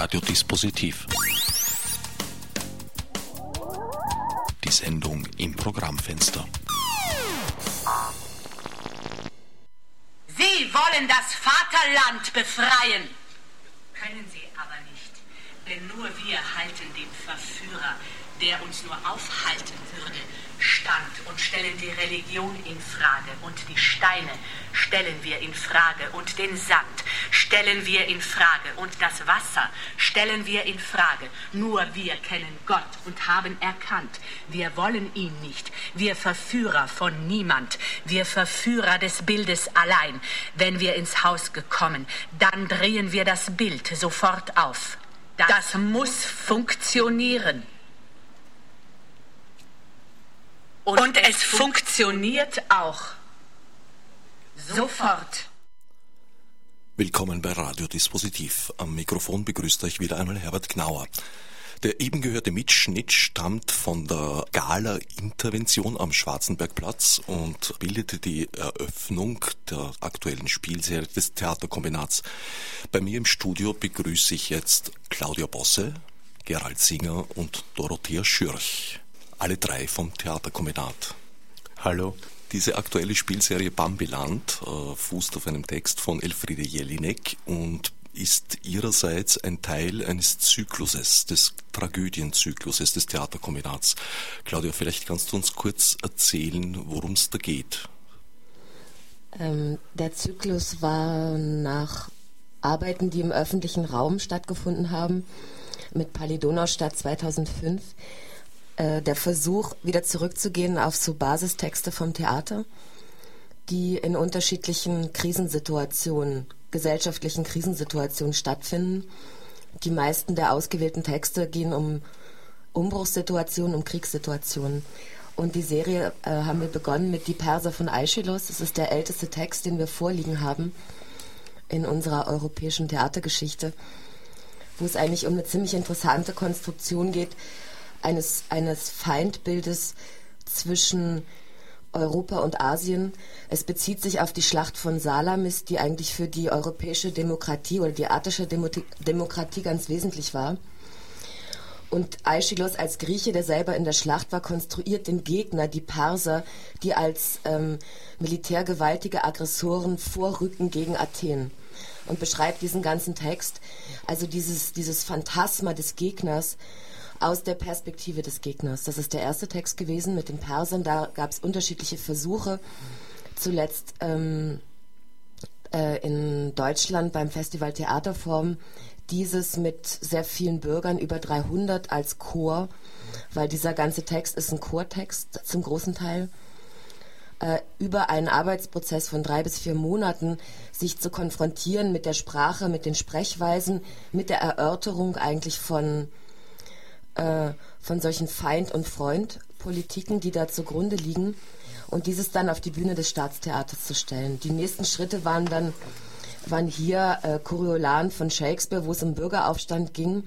Radiodispositiv. Die Sendung im Programmfenster. Sie wollen das Vaterland befreien. Können Sie aber nicht, denn nur wir halten den Verführer, der uns nur aufhalten würde, stand und stellen die Religion in Frage und die Steine stellen wir in Frage und den Sand stellen wir in Frage und das Wasser stellen wir in Frage. Nur wir kennen Gott und haben erkannt, wir wollen ihn nicht. Wir Verführer von niemand, wir Verführer des Bildes allein. Wenn wir ins Haus gekommen, dann drehen wir das Bild sofort auf. Das muss funktionieren. Und, und es funktioniert auch. Sofort. Willkommen bei Radiodispositiv. Am Mikrofon begrüßt euch wieder einmal Herbert Gnauer. Der eben gehörte Mitschnitt stammt von der Gala-Intervention am Schwarzenbergplatz und bildete die Eröffnung der aktuellen Spielserie des Theaterkombinats. Bei mir im Studio begrüße ich jetzt Claudia Bosse, Gerald Singer und Dorothea Schürch alle drei vom Theaterkombinat. Hallo. Diese aktuelle Spielserie Bambiland äh, fußt auf einem Text von Elfriede Jelinek und ist ihrerseits ein Teil eines Zykluses, des Tragödienzykluses des Theaterkombinats. Claudia, vielleicht kannst du uns kurz erzählen, worum es da geht. Ähm, der Zyklus war nach Arbeiten, die im öffentlichen Raum stattgefunden haben, mit Palidonaustadt 2005 äh, der Versuch, wieder zurückzugehen auf so Basistexte vom Theater, die in unterschiedlichen Krisensituationen, gesellschaftlichen Krisensituationen stattfinden. Die meisten der ausgewählten Texte gehen um Umbruchssituationen, um Kriegssituationen. Und die Serie äh, haben wir begonnen mit Die Perser von Aeschylus. Das ist der älteste Text, den wir vorliegen haben in unserer europäischen Theatergeschichte, wo es eigentlich um eine ziemlich interessante Konstruktion geht, eines, eines Feindbildes zwischen Europa und Asien. Es bezieht sich auf die Schlacht von Salamis, die eigentlich für die europäische Demokratie oder die attische Demo Demokratie ganz wesentlich war. Und Aeschylus als Grieche, der selber in der Schlacht war, konstruiert den Gegner, die Perser, die als ähm, militärgewaltige Aggressoren vorrücken gegen Athen. Und beschreibt diesen ganzen Text, also dieses, dieses Phantasma des Gegners, aus der Perspektive des Gegners. Das ist der erste Text gewesen mit den Persern. Da gab es unterschiedliche Versuche. Zuletzt ähm, äh, in Deutschland beim Festival Theaterform dieses mit sehr vielen Bürgern, über 300 als Chor, weil dieser ganze Text ist ein Chortext zum großen Teil, äh, über einen Arbeitsprozess von drei bis vier Monaten sich zu konfrontieren mit der Sprache, mit den Sprechweisen, mit der Erörterung eigentlich von äh, von solchen Feind- und Freund-Politiken, die da zugrunde liegen, und dieses dann auf die Bühne des Staatstheaters zu stellen. Die nächsten Schritte waren dann waren hier äh, Coriolan von Shakespeare, wo es um Bürgeraufstand ging,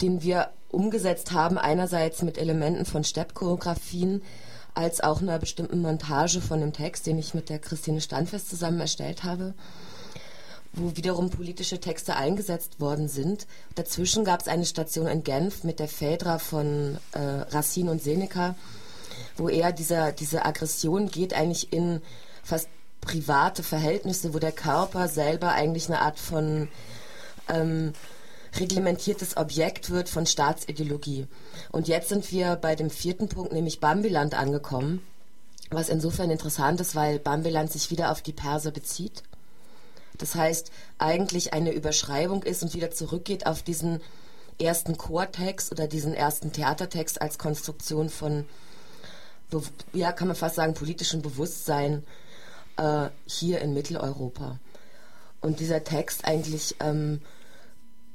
den wir umgesetzt haben, einerseits mit Elementen von Steppchoreografien, als auch einer bestimmten Montage von dem Text, den ich mit der Christine Standfest zusammen erstellt habe wo wiederum politische Texte eingesetzt worden sind. Dazwischen gab es eine Station in Genf mit der Phaedra von äh, Racine und Seneca, wo eher dieser, diese Aggression geht eigentlich in fast private Verhältnisse, wo der Körper selber eigentlich eine Art von ähm, reglementiertes Objekt wird von Staatsideologie. Und jetzt sind wir bei dem vierten Punkt, nämlich Bambiland, angekommen, was insofern interessant ist, weil Bambiland sich wieder auf die Perser bezieht das heißt, eigentlich eine Überschreibung ist und wieder zurückgeht auf diesen ersten Chortext oder diesen ersten Theatertext als Konstruktion von, ja, kann man fast sagen, politischem Bewusstsein äh, hier in Mitteleuropa. Und dieser Text eigentlich ähm,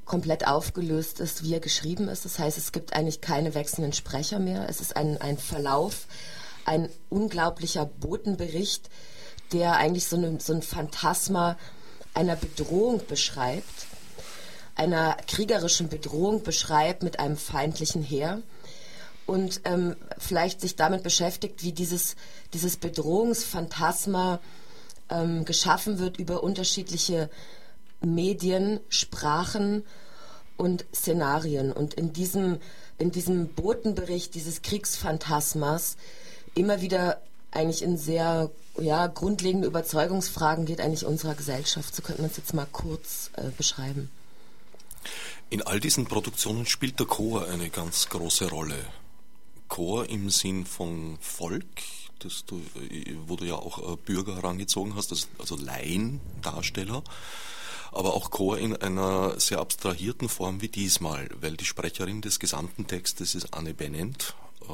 komplett aufgelöst ist, wie er geschrieben ist. Das heißt, es gibt eigentlich keine wechselnden Sprecher mehr. Es ist ein, ein Verlauf, ein unglaublicher Botenbericht, der eigentlich so, eine, so ein Phantasma einer Bedrohung beschreibt, einer kriegerischen Bedrohung beschreibt mit einem feindlichen Heer und ähm, vielleicht sich damit beschäftigt, wie dieses, dieses Bedrohungsphantasma ähm, geschaffen wird über unterschiedliche Medien, Sprachen und Szenarien. Und in diesem, in diesem Botenbericht dieses Kriegsphantasmas immer wieder eigentlich in sehr ja, grundlegende Überzeugungsfragen geht eigentlich unserer Gesellschaft. So könnte man es jetzt mal kurz äh, beschreiben. In all diesen Produktionen spielt der Chor eine ganz große Rolle. Chor im Sinn von Volk, das du, wo du ja auch äh, Bürger herangezogen hast, also Laiendarsteller, aber auch Chor in einer sehr abstrahierten Form wie diesmal, weil die Sprecherin des gesamten Textes ist Anne Bennent, äh,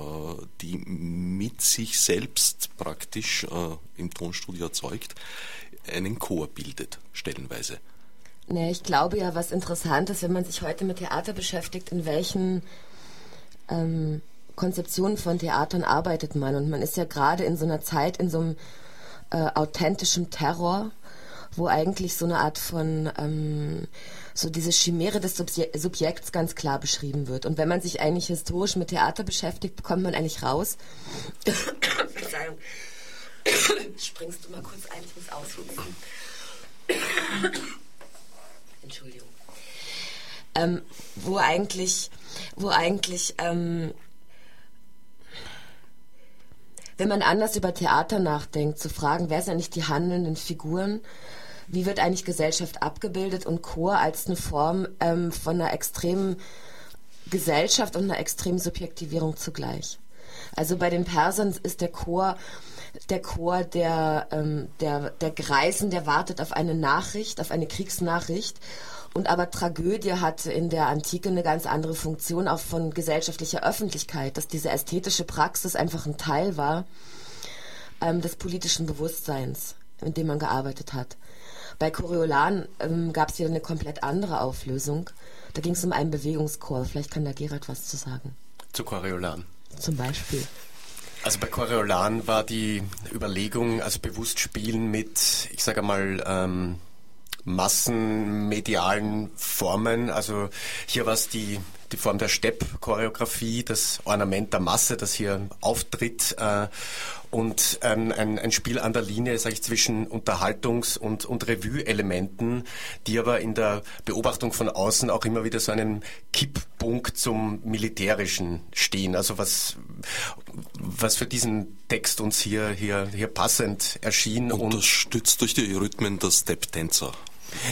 die mit sich selbst praktisch äh, im Tonstudio erzeugt, einen Chor bildet, stellenweise. Nee, ich glaube ja, was interessant ist, wenn man sich heute mit Theater beschäftigt, in welchen ähm, Konzeptionen von Theatern arbeitet man. Und man ist ja gerade in so einer Zeit, in so einem äh, authentischen Terror, wo eigentlich so eine Art von ähm, so diese Chimäre des Subje Subjekts ganz klar beschrieben wird. Und wenn man sich eigentlich historisch mit Theater beschäftigt, bekommt man eigentlich raus. Verzeihung. Springst du mal kurz ein, ich muss aushusten. Entschuldigung. Ähm, wo eigentlich, wo eigentlich, ähm, wenn man anders über Theater nachdenkt, zu fragen, wer sind eigentlich die handelnden Figuren wie wird eigentlich Gesellschaft abgebildet und Chor als eine Form ähm, von einer extremen Gesellschaft und einer extremen Subjektivierung zugleich. Also bei den Persern ist der Chor der Chor der, ähm, der, der Greisen, der wartet auf eine Nachricht, auf eine Kriegsnachricht. Und aber Tragödie hatte in der Antike eine ganz andere Funktion, auch von gesellschaftlicher Öffentlichkeit, dass diese ästhetische Praxis einfach ein Teil war ähm, des politischen Bewusstseins, in dem man gearbeitet hat. Bei Coriolan ähm, gab es wieder eine komplett andere Auflösung. Da ging es um einen Bewegungschor. Vielleicht kann da Gerald was zu sagen. Zu Coriolan. Zum Beispiel. Also bei Coriolan war die Überlegung, also bewusst spielen mit, ich sage mal, ähm, massenmedialen Formen. Also hier war es die die Form der Stepp-Choreografie, das Ornament der Masse, das hier auftritt äh, und ein, ein Spiel an der Linie, sage ich, zwischen Unterhaltungs- und, und Revue-Elementen, die aber in der Beobachtung von außen auch immer wieder so einen Kipppunkt zum Militärischen stehen. Also was, was für diesen Text uns hier, hier, hier passend erschien. Unterstützt durch die Rhythmen der Step-Tänzer.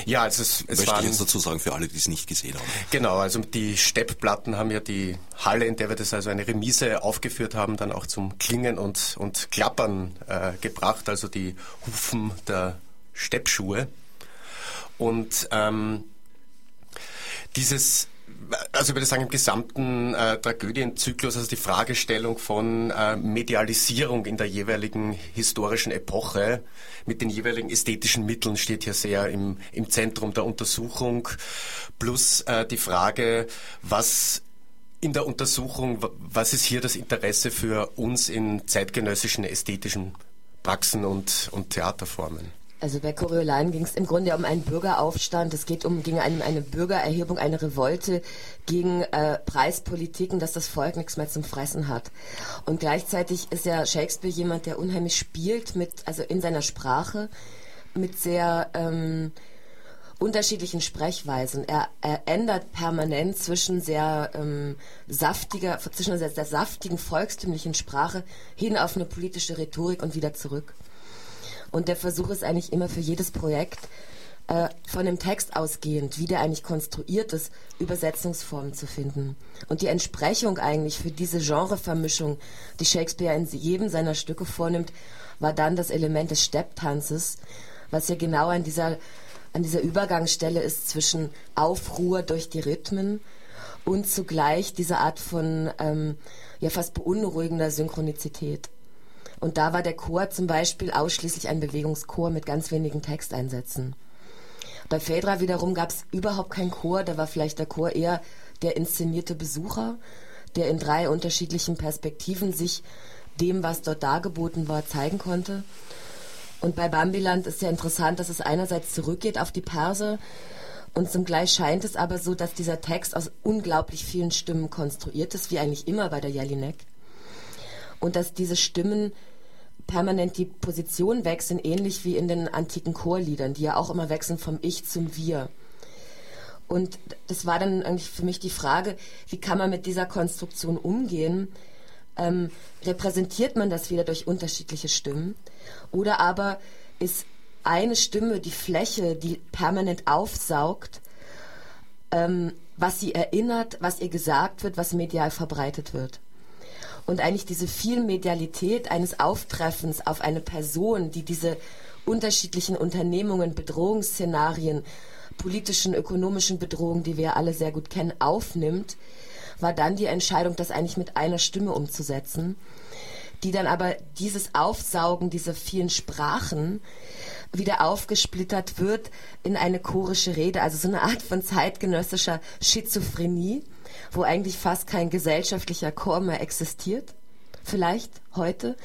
Ja, also es, es Möchte ich jetzt dazu sagen, für alle, die es nicht gesehen haben. Genau, also die Steppplatten haben ja die Halle, in der wir das also eine Remise aufgeführt haben, dann auch zum Klingen und, und Klappern äh, gebracht, also die Hufen der Steppschuhe. Und ähm, dieses also ich würde sagen, im gesamten äh, Tragödienzyklus, also die Fragestellung von äh, Medialisierung in der jeweiligen historischen Epoche mit den jeweiligen ästhetischen Mitteln steht hier sehr im, im Zentrum der Untersuchung, plus äh, die Frage, was in der Untersuchung, was ist hier das Interesse für uns in zeitgenössischen ästhetischen Praxen und, und Theaterformen? Also bei Coriolan ging es im Grunde um einen Bürgeraufstand. Es geht um ging um eine Bürgererhebung, eine Revolte gegen äh, Preispolitiken, dass das Volk nichts mehr zum Fressen hat. Und gleichzeitig ist ja Shakespeare jemand, der unheimlich spielt mit, also in seiner Sprache mit sehr ähm, unterschiedlichen Sprechweisen. Er, er ändert permanent zwischen sehr ähm, saftiger, zwischen sehr, sehr saftigen volkstümlichen Sprache hin auf eine politische Rhetorik und wieder zurück. Und der Versuch ist eigentlich immer für jedes Projekt äh, von dem Text ausgehend, wie der eigentlich konstruiert ist, Übersetzungsformen zu finden. Und die Entsprechung eigentlich für diese Genrevermischung, die Shakespeare in jedem seiner Stücke vornimmt, war dann das Element des Stepptanzes, was ja genau an dieser, an dieser Übergangsstelle ist zwischen Aufruhr durch die Rhythmen und zugleich diese Art von ähm, ja fast beunruhigender Synchronizität. Und da war der Chor zum Beispiel ausschließlich ein Bewegungschor mit ganz wenigen Texteinsätzen. Bei Phaedra wiederum gab es überhaupt keinen Chor, da war vielleicht der Chor eher der inszenierte Besucher, der in drei unterschiedlichen Perspektiven sich dem, was dort dargeboten war, zeigen konnte. Und bei Bambiland ist ja interessant, dass es einerseits zurückgeht auf die Perse und zugleich scheint es aber so, dass dieser Text aus unglaublich vielen Stimmen konstruiert ist, wie eigentlich immer bei der Jelinek. Und dass diese Stimmen permanent die Position wechseln, ähnlich wie in den antiken Chorliedern, die ja auch immer wechseln vom Ich zum Wir. Und das war dann eigentlich für mich die Frage, wie kann man mit dieser Konstruktion umgehen? Ähm, repräsentiert man das wieder durch unterschiedliche Stimmen? Oder aber ist eine Stimme die Fläche, die permanent aufsaugt, ähm, was sie erinnert, was ihr gesagt wird, was medial verbreitet wird? Und eigentlich diese Vielmedialität eines Auftreffens auf eine Person, die diese unterschiedlichen Unternehmungen, Bedrohungsszenarien, politischen, ökonomischen Bedrohungen, die wir alle sehr gut kennen, aufnimmt, war dann die Entscheidung, das eigentlich mit einer Stimme umzusetzen, die dann aber dieses Aufsaugen dieser vielen Sprachen wieder aufgesplittert wird in eine chorische Rede, also so eine Art von zeitgenössischer Schizophrenie, wo eigentlich fast kein gesellschaftlicher Chor mehr existiert vielleicht heute,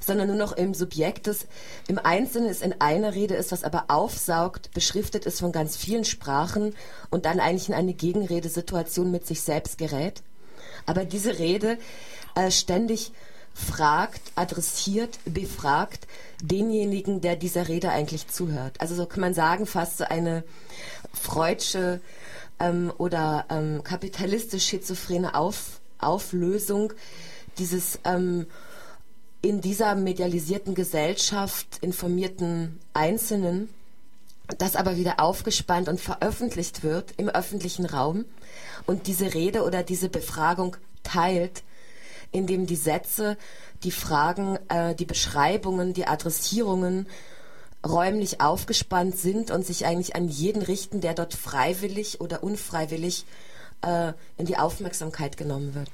sondern nur noch im Subjekt ist, im Einzelnen ist in einer Rede ist, was aber aufsaugt, beschriftet ist von ganz vielen Sprachen und dann eigentlich in eine Gegenredesituation mit sich selbst gerät. Aber diese Rede äh, ständig fragt, adressiert, befragt denjenigen, der dieser Rede eigentlich zuhört. Also so kann man sagen, fast so eine freudsche ähm, oder ähm, kapitalistisch schizophrene Auf, Auflösung dieses ähm, in dieser medialisierten Gesellschaft informierten Einzelnen, das aber wieder aufgespannt und veröffentlicht wird im öffentlichen Raum und diese Rede oder diese Befragung teilt, indem die Sätze, die Fragen, äh, die Beschreibungen, die Adressierungen räumlich aufgespannt sind und sich eigentlich an jeden richten, der dort freiwillig oder unfreiwillig äh, in die Aufmerksamkeit genommen wird.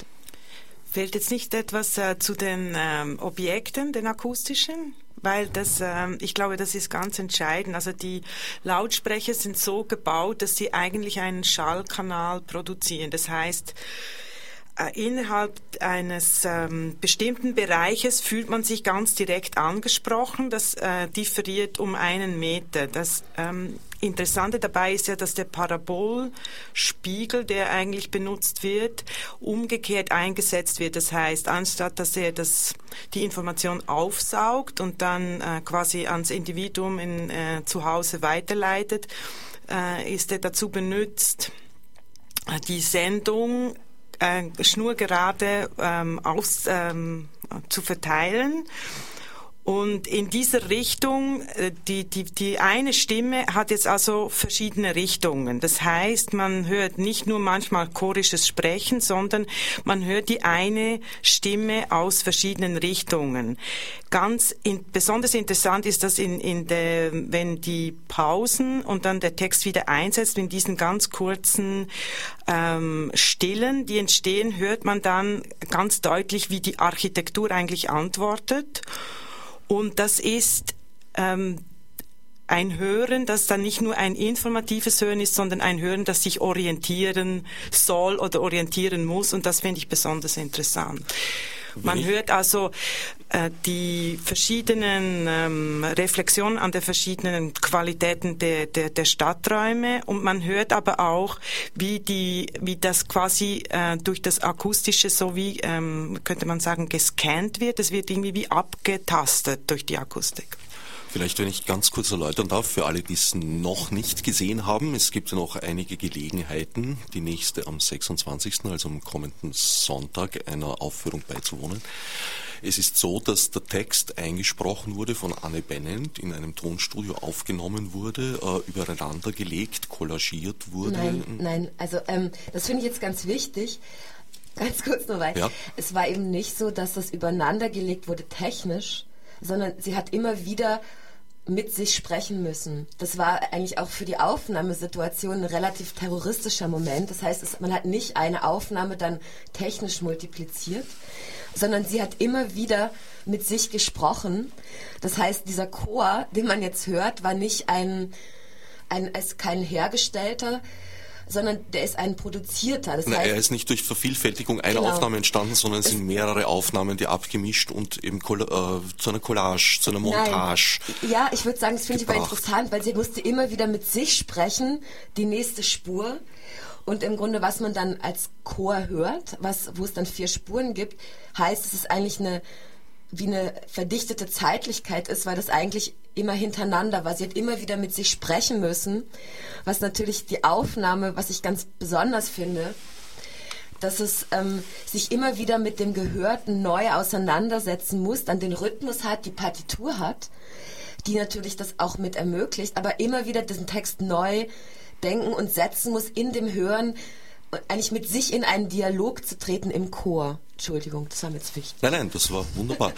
Fehlt jetzt nicht etwas äh, zu den ähm, Objekten, den akustischen? Weil das, ähm, ich glaube, das ist ganz entscheidend. Also die Lautsprecher sind so gebaut, dass sie eigentlich einen Schallkanal produzieren. Das heißt, innerhalb eines ähm, bestimmten Bereiches fühlt man sich ganz direkt angesprochen. Das äh, differiert um einen Meter. Das ähm, Interessante dabei ist ja, dass der Parabolspiegel, der eigentlich benutzt wird, umgekehrt eingesetzt wird. Das heißt, anstatt dass er das, die Information aufsaugt und dann äh, quasi ans Individuum in, äh, zu Hause weiterleitet, äh, ist er dazu benutzt, äh, die Sendung äh, schnurgerade ähm, aus, ähm, zu verteilen. Und in dieser Richtung, äh, die, die, die eine Stimme hat jetzt also verschiedene Richtungen. Das heißt, man hört nicht nur manchmal chorisches Sprechen, sondern man hört die eine Stimme aus verschiedenen Richtungen. Ganz in, besonders interessant ist das in, in der, wenn die Pausen und dann der Text wieder einsetzt, in diesen ganz kurzen ähm, Stillen, die entstehen, hört man dann ganz deutlich, wie die Architektur eigentlich antwortet. Und das ist ähm, ein Hören, das dann nicht nur ein informatives Hören ist, sondern ein Hören, das sich orientieren soll oder orientieren muss. Und das finde ich besonders interessant. Man hört also die verschiedenen ähm, Reflexionen an der verschiedenen Qualitäten der, der, der Stadträume und man hört aber auch, wie die, wie das quasi äh, durch das Akustische so wie ähm, könnte man sagen gescannt wird. Es wird irgendwie wie abgetastet durch die Akustik. Vielleicht, wenn ich ganz kurz erläutern darf, für alle, die es noch nicht gesehen haben, es gibt noch einige Gelegenheiten, die nächste am 26., also am kommenden Sonntag, einer Aufführung beizuwohnen. Es ist so, dass der Text eingesprochen wurde von Anne Bennent, in einem Tonstudio aufgenommen wurde, äh, übereinander gelegt, kollagiert wurde. Nein, nein, also ähm, das finde ich jetzt ganz wichtig. Ganz kurz nur weil ja. es war eben nicht so, dass das übereinander gelegt wurde technisch, sondern sie hat immer wieder mit sich sprechen müssen. Das war eigentlich auch für die Aufnahmesituation ein relativ terroristischer Moment. Das heißt, es, man hat nicht eine Aufnahme dann technisch multipliziert, sondern sie hat immer wieder mit sich gesprochen. Das heißt, dieser Chor, den man jetzt hört, war nicht ein, ein ist kein hergestellter, sondern der ist ein produzierter. Das Na, heißt, er ist nicht durch Vervielfältigung einer genau. Aufnahme entstanden, sondern es sind mehrere Aufnahmen, die abgemischt und eben äh, zu einer Collage, zu einer Montage. Nein. Ja, ich würde sagen, das finde ich aber interessant, weil sie musste immer wieder mit sich sprechen, die nächste Spur. Und im Grunde, was man dann als Chor hört, was, wo es dann vier Spuren gibt, heißt, es ist eigentlich eine wie eine verdichtete Zeitlichkeit ist, weil das eigentlich immer hintereinander war. Sie hat immer wieder mit sich sprechen müssen was natürlich die Aufnahme, was ich ganz besonders finde, dass es ähm, sich immer wieder mit dem Gehörten neu auseinandersetzen muss, dann den Rhythmus hat, die Partitur hat, die natürlich das auch mit ermöglicht, aber immer wieder diesen Text neu denken und setzen muss in dem Hören, eigentlich mit sich in einen Dialog zu treten im Chor. Entschuldigung, das war mir jetzt wichtig. Nein, nein, das war wunderbar.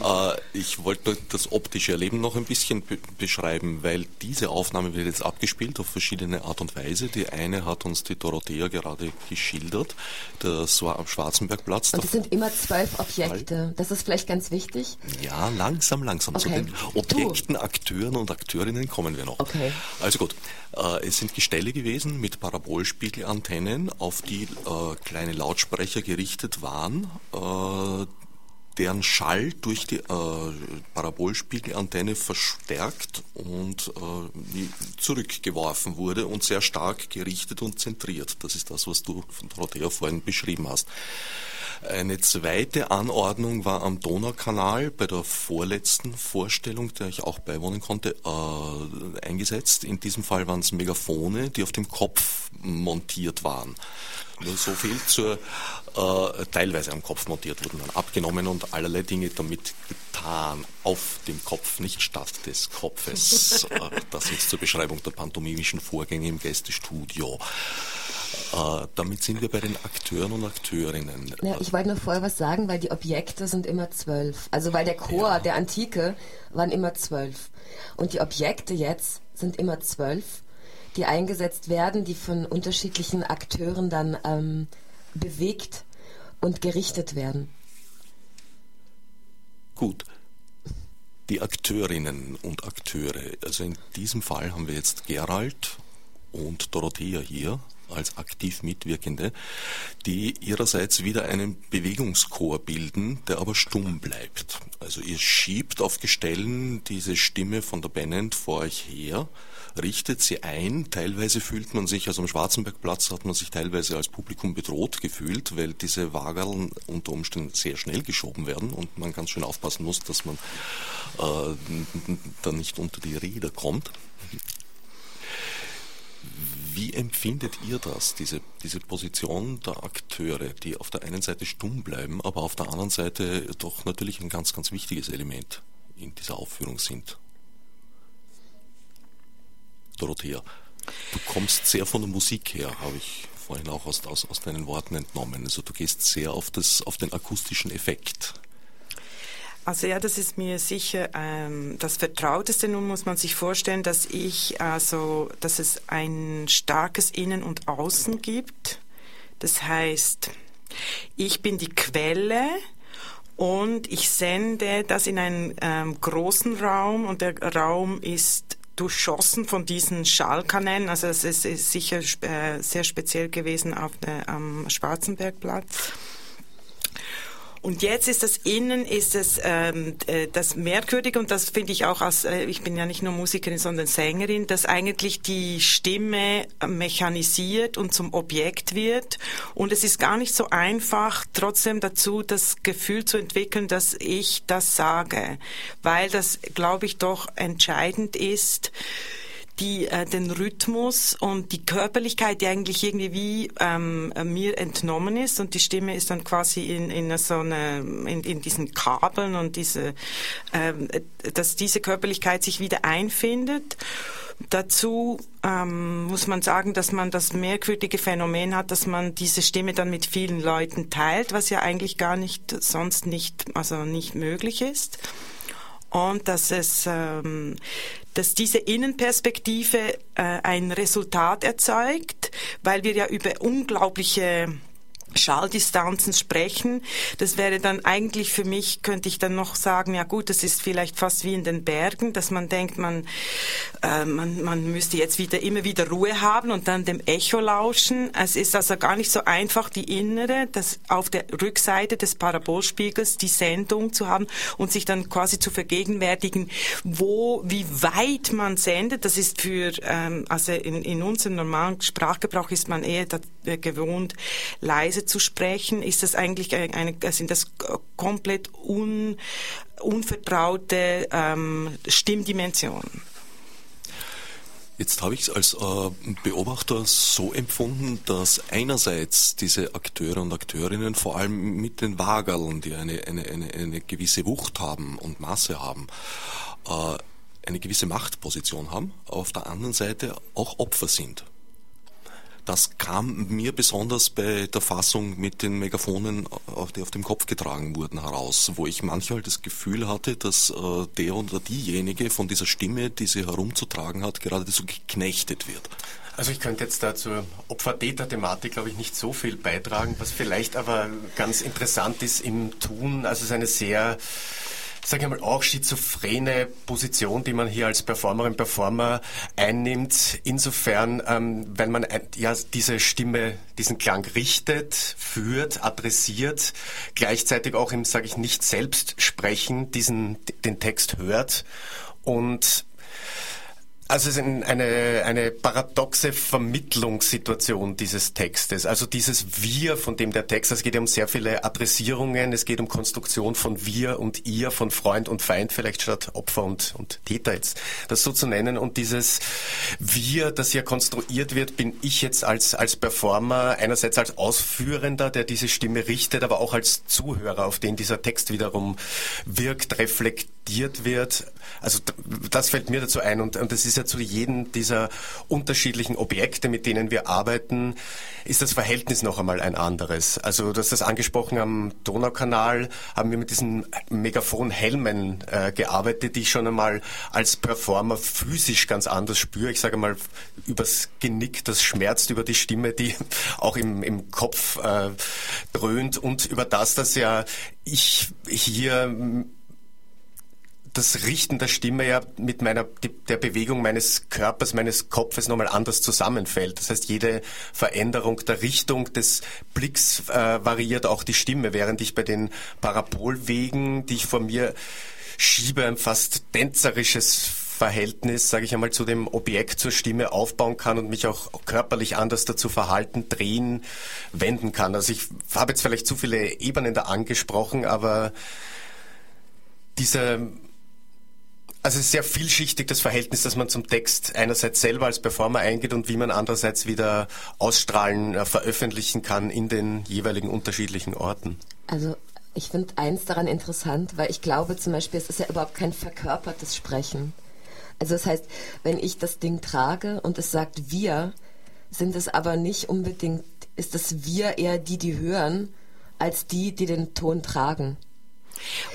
äh, ich wollte das optische Erleben noch ein bisschen be beschreiben, weil diese Aufnahme wird jetzt abgespielt auf verschiedene Art und Weise. Die eine hat uns die Dorothea gerade geschildert. Das war am Schwarzenbergplatz. Und es sind immer zwölf Objekte. Das ist vielleicht ganz wichtig. Ja, langsam, langsam. Okay. Zu den Objekten, du. Akteuren und Akteurinnen kommen wir noch. Okay. Also gut. Äh, es sind Gestelle gewesen mit Parabolspiegelantennen, auf die äh, kleine Lautsprecher gerichtet waren äh, deren Schall durch die äh, Parabolspiegelantenne verstärkt und äh, zurückgeworfen wurde und sehr stark gerichtet und zentriert. Das ist das, was du von Dorothea vorhin beschrieben hast. Eine zweite Anordnung war am Donaukanal bei der vorletzten Vorstellung, der ich auch beiwohnen konnte, äh, eingesetzt. In diesem Fall waren es Megafone, die auf dem Kopf montiert waren. Nur so viel zur äh, teilweise am Kopf montiert wurden dann abgenommen und allerlei Dinge damit getan auf dem Kopf, nicht statt des Kopfes. äh, das jetzt zur Beschreibung der pantomimischen Vorgänge im Gästestudio. Äh, damit sind wir bei den Akteuren und Akteurinnen. Ja, ich wollte noch vorher was sagen, weil die Objekte sind immer zwölf. Also weil der Chor ja. der Antike waren immer zwölf. Und die Objekte jetzt sind immer zwölf die eingesetzt werden, die von unterschiedlichen Akteuren dann ähm, bewegt und gerichtet werden. Gut. Die Akteurinnen und Akteure, also in diesem Fall haben wir jetzt Gerald und Dorothea hier als aktiv Mitwirkende, die ihrerseits wieder einen Bewegungschor bilden, der aber stumm bleibt. Also ihr schiebt auf Gestellen diese Stimme von der Bennett vor euch her, richtet sie ein. Teilweise fühlt man sich, also am Schwarzenbergplatz hat man sich teilweise als Publikum bedroht gefühlt, weil diese Wagerln unter Umständen sehr schnell geschoben werden und man ganz schön aufpassen muss, dass man äh, da nicht unter die Räder kommt. Wie empfindet ihr das, diese, diese Position der Akteure, die auf der einen Seite stumm bleiben, aber auf der anderen Seite doch natürlich ein ganz, ganz wichtiges Element in dieser Aufführung sind? Dorothea, du kommst sehr von der Musik her, habe ich vorhin auch aus, aus, aus deinen Worten entnommen. Also du gehst sehr auf, das, auf den akustischen Effekt. Also ja, das ist mir sicher ähm, das Vertrauteste. Nun muss man sich vorstellen, dass ich also, dass es ein starkes Innen und Außen gibt. Das heißt, ich bin die Quelle und ich sende das in einen ähm, großen Raum und der Raum ist durchschossen von diesen Schallkanälen. Also es ist, sicher äh, sehr speziell gewesen auf der, am Schwarzenbergplatz. Und jetzt ist das Innen, ist es ähm, äh, das Merkwürdige und das finde ich auch als, äh, ich bin ja nicht nur Musikerin, sondern Sängerin, dass eigentlich die Stimme mechanisiert und zum Objekt wird. Und es ist gar nicht so einfach, trotzdem dazu das Gefühl zu entwickeln, dass ich das sage, weil das, glaube ich, doch entscheidend ist, die äh, den Rhythmus und die Körperlichkeit, die eigentlich irgendwie wie ähm, äh, mir entnommen ist und die Stimme ist dann quasi in, in so eine, in, in diesen Kabeln und diese, ähm, dass diese Körperlichkeit sich wieder einfindet. Dazu ähm, muss man sagen, dass man das merkwürdige Phänomen hat, dass man diese Stimme dann mit vielen Leuten teilt, was ja eigentlich gar nicht sonst nicht, also nicht möglich ist und dass es ähm, dass diese Innenperspektive äh, ein Resultat erzeugt, weil wir ja über unglaubliche Schalldistanzen sprechen. Das wäre dann eigentlich für mich, könnte ich dann noch sagen, ja gut, das ist vielleicht fast wie in den Bergen, dass man denkt, man, äh, man, man müsste jetzt wieder immer wieder Ruhe haben und dann dem Echo lauschen. Es ist also gar nicht so einfach, die innere, das auf der Rückseite des Parabolspiegels die Sendung zu haben und sich dann quasi zu vergegenwärtigen, wo, wie weit man sendet. Das ist für, ähm, also in, in unserem normalen Sprachgebrauch ist man eher da, äh, gewohnt, leise zu sprechen, ist das eigentlich eine, sind das komplett un, unvertraute ähm, Stimmdimensionen? Jetzt habe ich es als äh, Beobachter so empfunden, dass einerseits diese Akteure und Akteurinnen vor allem mit den Wagerln, die eine, eine, eine, eine gewisse Wucht haben und Masse haben, äh, eine gewisse Machtposition haben, auf der anderen Seite auch Opfer sind. Das kam mir besonders bei der Fassung mit den Megaphonen, die auf dem Kopf getragen wurden, heraus, wo ich manchmal das Gefühl hatte, dass äh, der oder diejenige von dieser Stimme, die sie herumzutragen hat, geradezu geknechtet wird. Also ich könnte jetzt da zur Opfer-Täter-Thematik, glaube ich, nicht so viel beitragen, was vielleicht aber ganz interessant ist im Tun. Also es ist eine sehr sage ich mal, auch schizophrene Position, die man hier als Performerin, Performer einnimmt. Insofern, ähm, wenn man ja diese Stimme, diesen Klang richtet, führt, adressiert, gleichzeitig auch im, sage ich, nicht selbst sprechen, diesen, den Text hört und also es ist eine, eine paradoxe Vermittlungssituation dieses Textes. Also dieses Wir, von dem der Text, es geht ja um sehr viele Adressierungen, es geht um Konstruktion von Wir und Ihr, von Freund und Feind, vielleicht statt Opfer und, und Täter jetzt, das so zu nennen. Und dieses Wir, das ja konstruiert wird, bin ich jetzt als, als Performer, einerseits als Ausführender, der diese Stimme richtet, aber auch als Zuhörer, auf den dieser Text wiederum wirkt, reflektiert wird. Also das fällt mir dazu ein und, und das ist ja zu jedem dieser unterschiedlichen Objekte, mit denen wir arbeiten, ist das Verhältnis noch einmal ein anderes. Also du hast das angesprochen am Donaukanal, haben wir mit diesen Megafon-Helmen äh, gearbeitet, die ich schon einmal als Performer physisch ganz anders spüre. Ich sage mal, übers Genick, das schmerzt über die Stimme, die auch im, im Kopf äh, dröhnt und über das, dass ja ich hier das Richten der Stimme ja mit meiner, der Bewegung meines Körpers, meines Kopfes nochmal anders zusammenfällt. Das heißt, jede Veränderung der Richtung des Blicks äh, variiert auch die Stimme, während ich bei den Parabolwegen, die ich vor mir schiebe, ein fast tänzerisches Verhältnis, sage ich einmal, zu dem Objekt, zur Stimme aufbauen kann und mich auch körperlich anders dazu verhalten, drehen, wenden kann. Also ich habe jetzt vielleicht zu viele Ebenen da angesprochen, aber diese also es ist sehr vielschichtig das Verhältnis, dass man zum Text einerseits selber als Performer eingeht und wie man andererseits wieder ausstrahlen, äh, veröffentlichen kann in den jeweiligen unterschiedlichen Orten. Also ich finde eins daran interessant, weil ich glaube zum Beispiel, es ist ja überhaupt kein verkörpertes Sprechen. Also das heißt, wenn ich das Ding trage und es sagt wir, sind es aber nicht unbedingt, ist das wir eher die, die hören, als die, die den Ton tragen.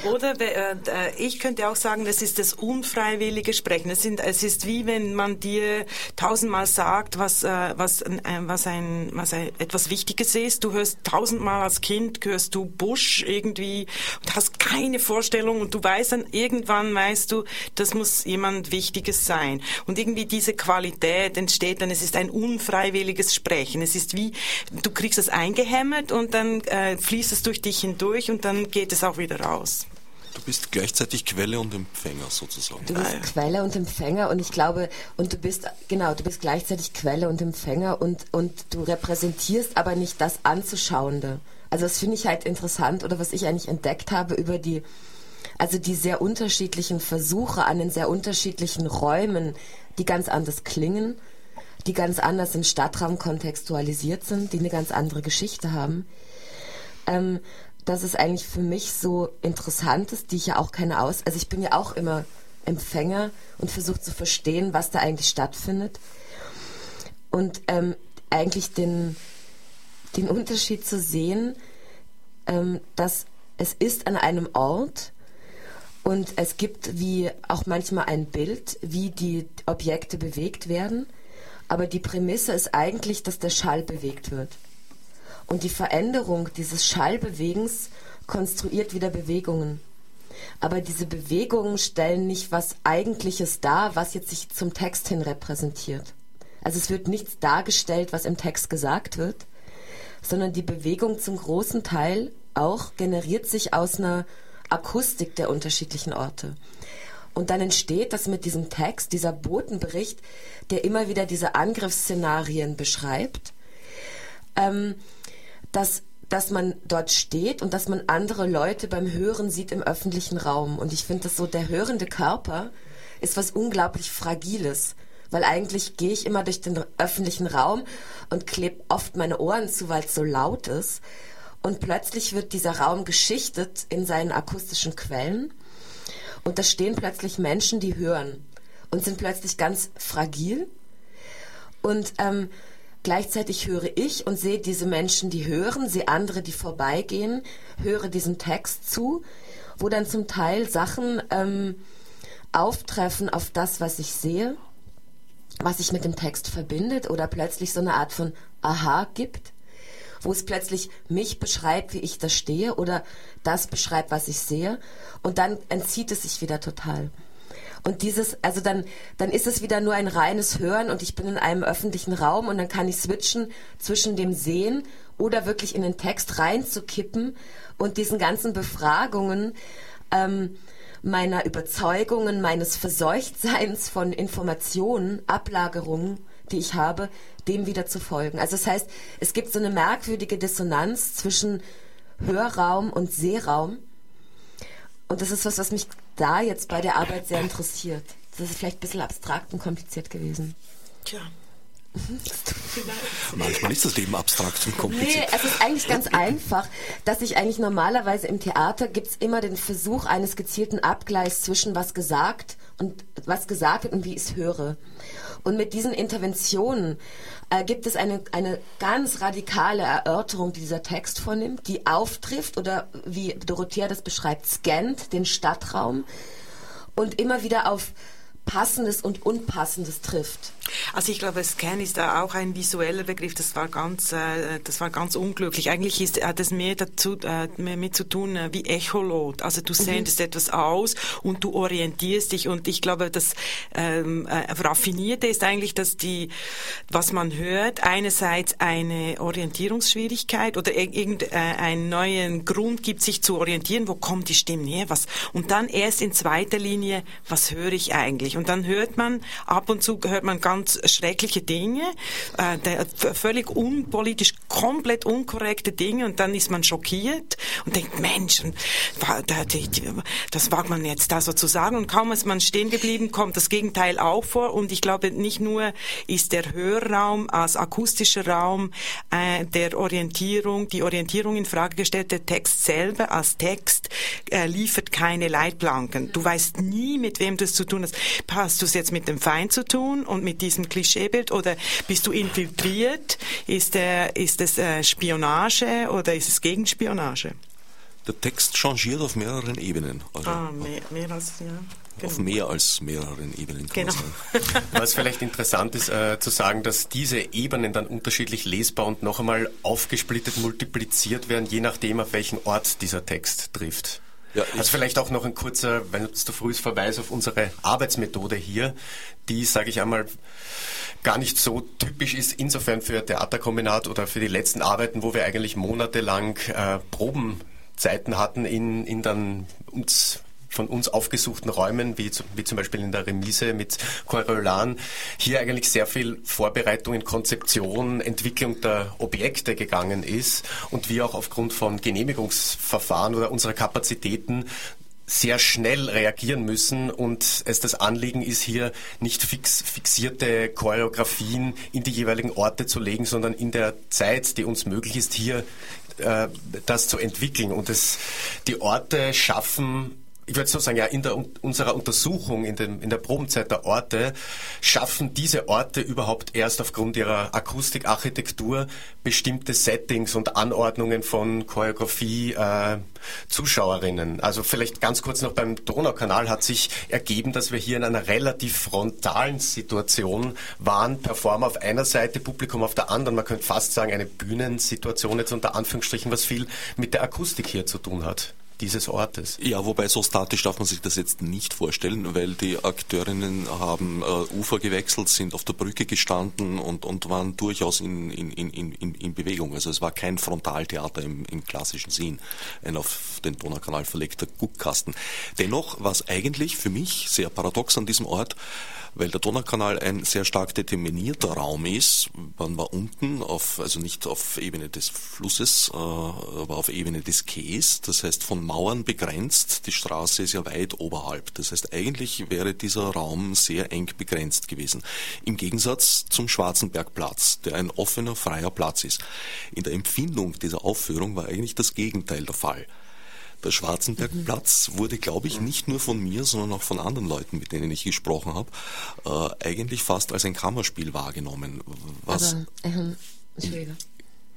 Oder äh, ich könnte auch sagen, das ist das unfreiwillige Sprechen. Es, sind, es ist wie wenn man dir tausendmal sagt, was, äh, was, äh, was, ein, was ein, etwas Wichtiges ist. Du hörst tausendmal als Kind, hörst du Busch irgendwie und hast keine Vorstellung und du weißt dann, irgendwann weißt du, das muss jemand Wichtiges sein. Und irgendwie diese Qualität entsteht dann, es ist ein unfreiwilliges Sprechen. Es ist wie, du kriegst es eingehämmert und dann äh, fließt es durch dich hindurch und dann geht es auch wieder raus raus. Du bist gleichzeitig Quelle und Empfänger sozusagen. Du bist Quelle und Empfänger und ich glaube, und du bist, genau, du bist gleichzeitig Quelle und Empfänger und, und du repräsentierst aber nicht das Anzuschauende. Also das finde ich halt interessant oder was ich eigentlich entdeckt habe über die, also die sehr unterschiedlichen Versuche an den sehr unterschiedlichen Räumen, die ganz anders klingen, die ganz anders im Stadtraum kontextualisiert sind, die eine ganz andere Geschichte haben. Ähm, dass es eigentlich für mich so interessant ist, die ich ja auch keine aus, also ich bin ja auch immer Empfänger und versuche zu verstehen, was da eigentlich stattfindet und ähm, eigentlich den, den Unterschied zu sehen, ähm, dass es ist an einem Ort und es gibt wie auch manchmal ein Bild, wie die Objekte bewegt werden, aber die Prämisse ist eigentlich, dass der Schall bewegt wird. Und die Veränderung dieses Schallbewegens konstruiert wieder Bewegungen. Aber diese Bewegungen stellen nicht was Eigentliches dar, was jetzt sich zum Text hin repräsentiert. Also es wird nichts dargestellt, was im Text gesagt wird, sondern die Bewegung zum großen Teil auch generiert sich aus einer Akustik der unterschiedlichen Orte. Und dann entsteht das mit diesem Text, dieser Botenbericht, der immer wieder diese Angriffsszenarien beschreibt, ähm, dass dass man dort steht und dass man andere Leute beim Hören sieht im öffentlichen Raum. Und ich finde das so, der hörende Körper ist was unglaublich Fragiles, weil eigentlich gehe ich immer durch den öffentlichen Raum und klebe oft meine Ohren zu, weil es so laut ist. Und plötzlich wird dieser Raum geschichtet in seinen akustischen Quellen. Und da stehen plötzlich Menschen, die hören und sind plötzlich ganz fragil. Und ähm, gleichzeitig höre ich und sehe diese Menschen, die hören, sehe andere, die vorbeigehen, höre diesem Text zu, wo dann zum Teil Sachen ähm, auftreffen auf das, was ich sehe, was sich mit dem Text verbindet oder plötzlich so eine Art von Aha gibt wo es plötzlich mich beschreibt, wie ich da stehe oder das beschreibt, was ich sehe. Und dann entzieht es sich wieder total. Und dieses, also dann, dann ist es wieder nur ein reines Hören und ich bin in einem öffentlichen Raum und dann kann ich switchen zwischen dem Sehen oder wirklich in den Text reinzukippen und diesen ganzen Befragungen ähm, meiner Überzeugungen, meines Verseuchtseins von Informationen, Ablagerungen die ich habe, dem wieder zu folgen. Also das heißt, es gibt so eine merkwürdige Dissonanz zwischen Hörraum und Sehraum. Und das ist was, was mich da jetzt bei der Arbeit sehr interessiert. Das ist vielleicht ein bisschen abstrakt und kompliziert gewesen. Tja. Manchmal ist das Leben abstrakt und kompliziert. Nee, es ist eigentlich ganz einfach, dass ich eigentlich normalerweise im Theater gibt es immer den Versuch eines gezielten Abgleichs zwischen was gesagt und was gesagt wird und wie ich es höre. Und mit diesen Interventionen äh, gibt es eine, eine ganz radikale Erörterung, die dieser Text vornimmt, die auftrifft oder wie Dorothea das beschreibt, scannt den Stadtraum und immer wieder auf Passendes und Unpassendes trifft. Also ich glaube, Scan ist da auch ein visueller Begriff. Das war ganz, äh, das war ganz unglücklich. Eigentlich ist, hat es mehr dazu, äh, mehr mit zu tun äh, wie Echolot. Also du mhm. sendest mhm. etwas aus und du orientierst dich. Und ich glaube, das ähm, äh, raffinierte ist eigentlich, dass die, was man hört, einerseits eine Orientierungsschwierigkeit oder irgendeinen äh, neuen Grund gibt, sich zu orientieren. Wo kommt die Stimme her? Was? Und dann erst in zweiter Linie, was höre ich eigentlich? Und dann hört man ab und zu hört man ganz ganz schreckliche Dinge, äh, völlig unpolitisch, komplett unkorrekte Dinge und dann ist man schockiert und denkt, Mensch, das wagt man jetzt da so zu sagen und kaum ist man stehen geblieben, kommt das Gegenteil auch vor und ich glaube, nicht nur ist der Hörraum als akustischer Raum äh, der Orientierung, die Orientierung in Frage gestellt, der Text selber als Text äh, liefert keine Leitplanken. Du weißt nie, mit wem du es zu tun hast. Hast du es jetzt mit dem Feind zu tun und mit diesem Klischeebild oder bist du infiltriert? Ist, der, ist es äh, Spionage oder ist es Gegenspionage? Der Text changiert auf mehreren Ebenen. Also ah, mehr, mehr als, ja. Genau. Auf mehr als mehreren Ebenen. Genau. Was vielleicht interessant ist äh, zu sagen, dass diese Ebenen dann unterschiedlich lesbar und noch einmal aufgesplittet multipliziert werden, je nachdem, auf welchen Ort dieser Text trifft. Ja, also vielleicht auch noch ein kurzer, wenn es zu früh ist, Verweis auf unsere Arbeitsmethode hier, die, sage ich einmal, gar nicht so typisch ist, insofern für Theaterkombinat oder für die letzten Arbeiten, wo wir eigentlich monatelang äh, Probenzeiten hatten in, in dann uns von uns aufgesuchten Räumen, wie, wie zum Beispiel in der Remise mit Coriolan, hier eigentlich sehr viel Vorbereitung in Konzeption, Entwicklung der Objekte gegangen ist und wir auch aufgrund von Genehmigungsverfahren oder unserer Kapazitäten sehr schnell reagieren müssen und es das Anliegen ist, hier nicht fix, fixierte Choreografien in die jeweiligen Orte zu legen, sondern in der Zeit, die uns möglich ist, hier äh, das zu entwickeln. Und es, die Orte schaffen ich würde so sagen, ja, in der, unserer Untersuchung, in, dem, in der Probenzeit der Orte, schaffen diese Orte überhaupt erst aufgrund ihrer Akustik, Architektur bestimmte Settings und Anordnungen von Choreografie, äh, Zuschauerinnen. Also vielleicht ganz kurz noch beim Donaukanal hat sich ergeben, dass wir hier in einer relativ frontalen Situation waren. Performer auf einer Seite, Publikum auf der anderen. Man könnte fast sagen, eine Bühnensituation jetzt unter Anführungsstrichen, was viel mit der Akustik hier zu tun hat dieses Ortes. Ja, wobei so statisch darf man sich das jetzt nicht vorstellen, weil die Akteurinnen haben äh, Ufer gewechselt, sind auf der Brücke gestanden und, und waren durchaus in, in, in, in, in Bewegung. Also es war kein Frontaltheater im, im klassischen Sinn, ein auf den Donaukanal verlegter Guckkasten. Dennoch war es eigentlich für mich sehr paradox an diesem Ort, weil der Donaukanal ein sehr stark determinierter Raum ist. Man war unten auf, also nicht auf Ebene des Flusses, äh, aber auf Ebene des Quais, das heißt von Mauern begrenzt. Die Straße ist ja weit oberhalb. Das heißt, eigentlich wäre dieser Raum sehr eng begrenzt gewesen. Im Gegensatz zum Schwarzenbergplatz, der ein offener, freier Platz ist. In der Empfindung dieser Aufführung war eigentlich das Gegenteil der Fall. Der Schwarzenbergplatz wurde, glaube ich, nicht nur von mir, sondern auch von anderen Leuten, mit denen ich gesprochen habe, äh, eigentlich fast als ein Kammerspiel wahrgenommen. Was, Aber, ähm, Entschuldige.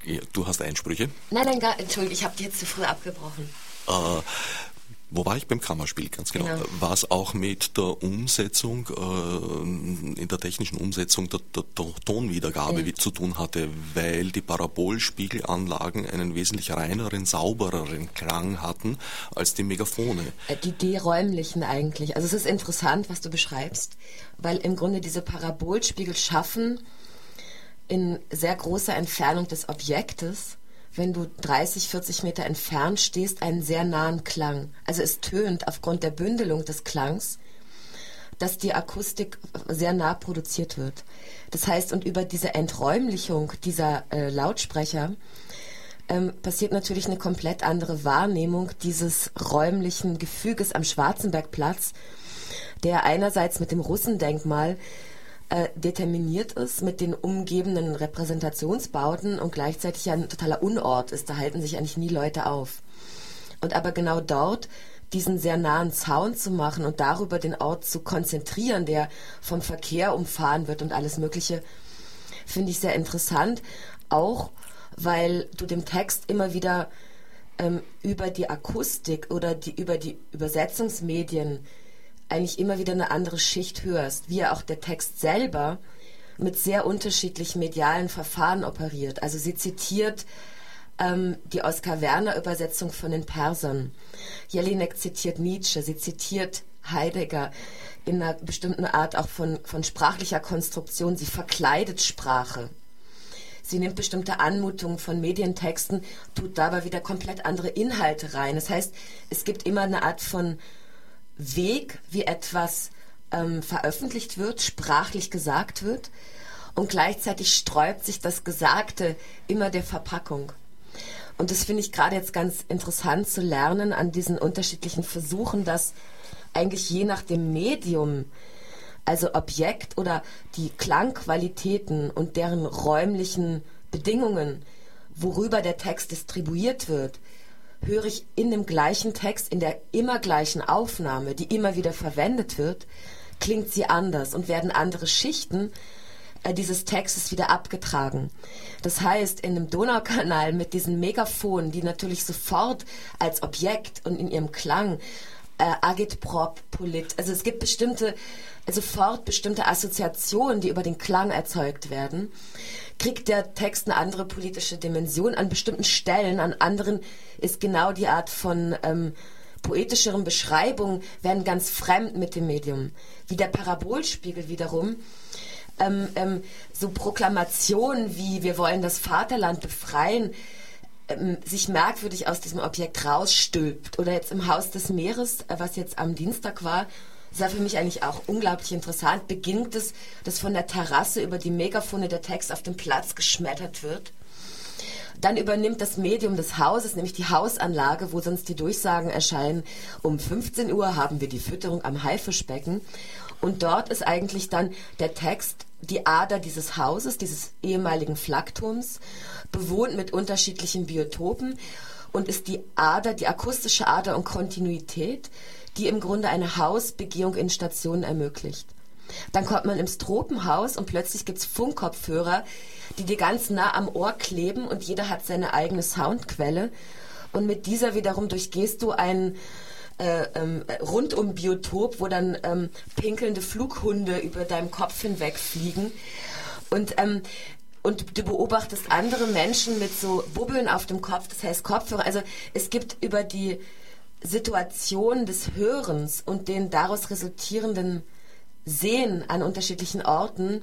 Ja, du hast Einsprüche? Nein, nein, gar, Entschuldige, ich habe dir jetzt zu früh abgebrochen. Äh, wo war ich beim Kammerspiel? Ganz genau. genau. Was auch mit der Umsetzung, äh, in der technischen Umsetzung der, der, der Tonwiedergabe ja. zu tun hatte, weil die Parabolspiegelanlagen einen wesentlich reineren, saubereren Klang hatten als die Megafone. Äh, die, die räumlichen eigentlich. Also es ist interessant, was du beschreibst, weil im Grunde diese Parabolspiegel schaffen in sehr großer Entfernung des Objektes wenn du 30, 40 Meter entfernt stehst, einen sehr nahen Klang. Also es tönt aufgrund der Bündelung des Klangs, dass die Akustik sehr nah produziert wird. Das heißt, und über diese Enträumlichung dieser äh, Lautsprecher ähm, passiert natürlich eine komplett andere Wahrnehmung dieses räumlichen Gefüges am Schwarzenbergplatz, der einerseits mit dem Russendenkmal äh, determiniert ist mit den umgebenden Repräsentationsbauten und gleichzeitig ja ein totaler Unort ist. Da halten sich eigentlich nie Leute auf. Und aber genau dort diesen sehr nahen Zaun zu machen und darüber den Ort zu konzentrieren, der vom Verkehr umfahren wird und alles Mögliche, finde ich sehr interessant. Auch weil du dem Text immer wieder ähm, über die Akustik oder die, über die Übersetzungsmedien eigentlich immer wieder eine andere Schicht hörst, wie ja auch der Text selber mit sehr unterschiedlichen medialen Verfahren operiert. Also sie zitiert ähm, die Oskar Werner Übersetzung von den Persern. Jelinek zitiert Nietzsche, sie zitiert Heidegger in einer bestimmten Art auch von, von sprachlicher Konstruktion. Sie verkleidet Sprache. Sie nimmt bestimmte Anmutungen von Medientexten, tut dabei wieder komplett andere Inhalte rein. Das heißt, es gibt immer eine Art von Weg, wie etwas ähm, veröffentlicht wird, sprachlich gesagt wird. Und gleichzeitig sträubt sich das Gesagte immer der Verpackung. Und das finde ich gerade jetzt ganz interessant zu lernen an diesen unterschiedlichen Versuchen, dass eigentlich je nach dem Medium, also Objekt oder die Klangqualitäten und deren räumlichen Bedingungen, worüber der Text distribuiert wird, höre ich in dem gleichen Text, in der immer gleichen Aufnahme, die immer wieder verwendet wird, klingt sie anders und werden andere Schichten äh, dieses Textes wieder abgetragen. Das heißt, in dem Donaukanal mit diesen Megaphonen, die natürlich sofort als Objekt und in ihrem Klang äh, agitprop, polit, also es gibt bestimmte, sofort bestimmte Assoziationen, die über den Klang erzeugt werden kriegt der Text eine andere politische Dimension. An bestimmten Stellen, an anderen ist genau die Art von ähm, poetischeren Beschreibungen werden ganz fremd mit dem Medium. Wie der Parabolspiegel wiederum. Ähm, ähm, so Proklamationen wie wir wollen das Vaterland befreien, ähm, sich merkwürdig aus diesem Objekt rausstülpt. Oder jetzt im Haus des Meeres, äh, was jetzt am Dienstag war, das war für mich eigentlich auch unglaublich interessant. Beginnt es, dass von der Terrasse über die Megafone der Text auf den Platz geschmettert wird. Dann übernimmt das Medium des Hauses, nämlich die Hausanlage, wo sonst die Durchsagen erscheinen. Um 15 Uhr haben wir die Fütterung am Haifischbecken. Und dort ist eigentlich dann der Text die Ader dieses Hauses, dieses ehemaligen Flakturms, bewohnt mit unterschiedlichen Biotopen und ist die Ader, die akustische Ader und Kontinuität die im Grunde eine Hausbegehung in Stationen ermöglicht. Dann kommt man ins Tropenhaus und plötzlich gibt es Funkkopfhörer, die dir ganz nah am Ohr kleben und jeder hat seine eigene Soundquelle. Und mit dieser wiederum durchgehst du ein äh, ähm, rundum Biotop, wo dann ähm, pinkelnde Flughunde über deinem Kopf hinwegfliegen. Und ähm, und du beobachtest andere Menschen mit so Bubbeln auf dem Kopf, das heißt Kopfhörer. Also es gibt über die Situation des Hörens und den daraus resultierenden Sehen an unterschiedlichen Orten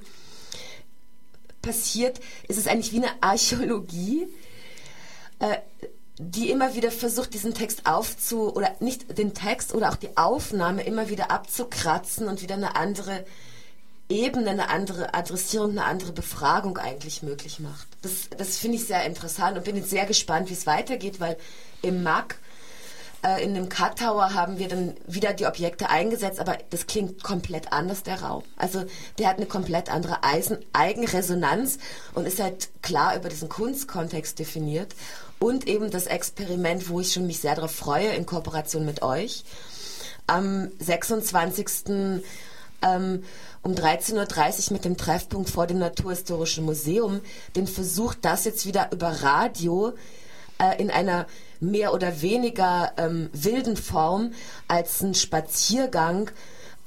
passiert, ist es eigentlich wie eine Archäologie, äh, die immer wieder versucht, diesen Text aufzu, oder nicht den Text oder auch die Aufnahme immer wieder abzukratzen und wieder eine andere Ebene eine andere Adressierung, eine andere Befragung eigentlich möglich macht. Das, das finde ich sehr interessant und bin jetzt sehr gespannt, wie es weitergeht, weil im MAC äh, in dem Cut Tower haben wir dann wieder die Objekte eingesetzt, aber das klingt komplett anders, der Raum. Also der hat eine komplett andere Eisen Eigenresonanz und ist halt klar über diesen Kunstkontext definiert. Und eben das Experiment, wo ich schon mich sehr darauf freue, in Kooperation mit euch. Am 26. Ähm, um 13.30 Uhr mit dem Treffpunkt vor dem Naturhistorischen Museum den Versuch, das jetzt wieder über Radio äh, in einer mehr oder weniger ähm, wilden Form als ein Spaziergang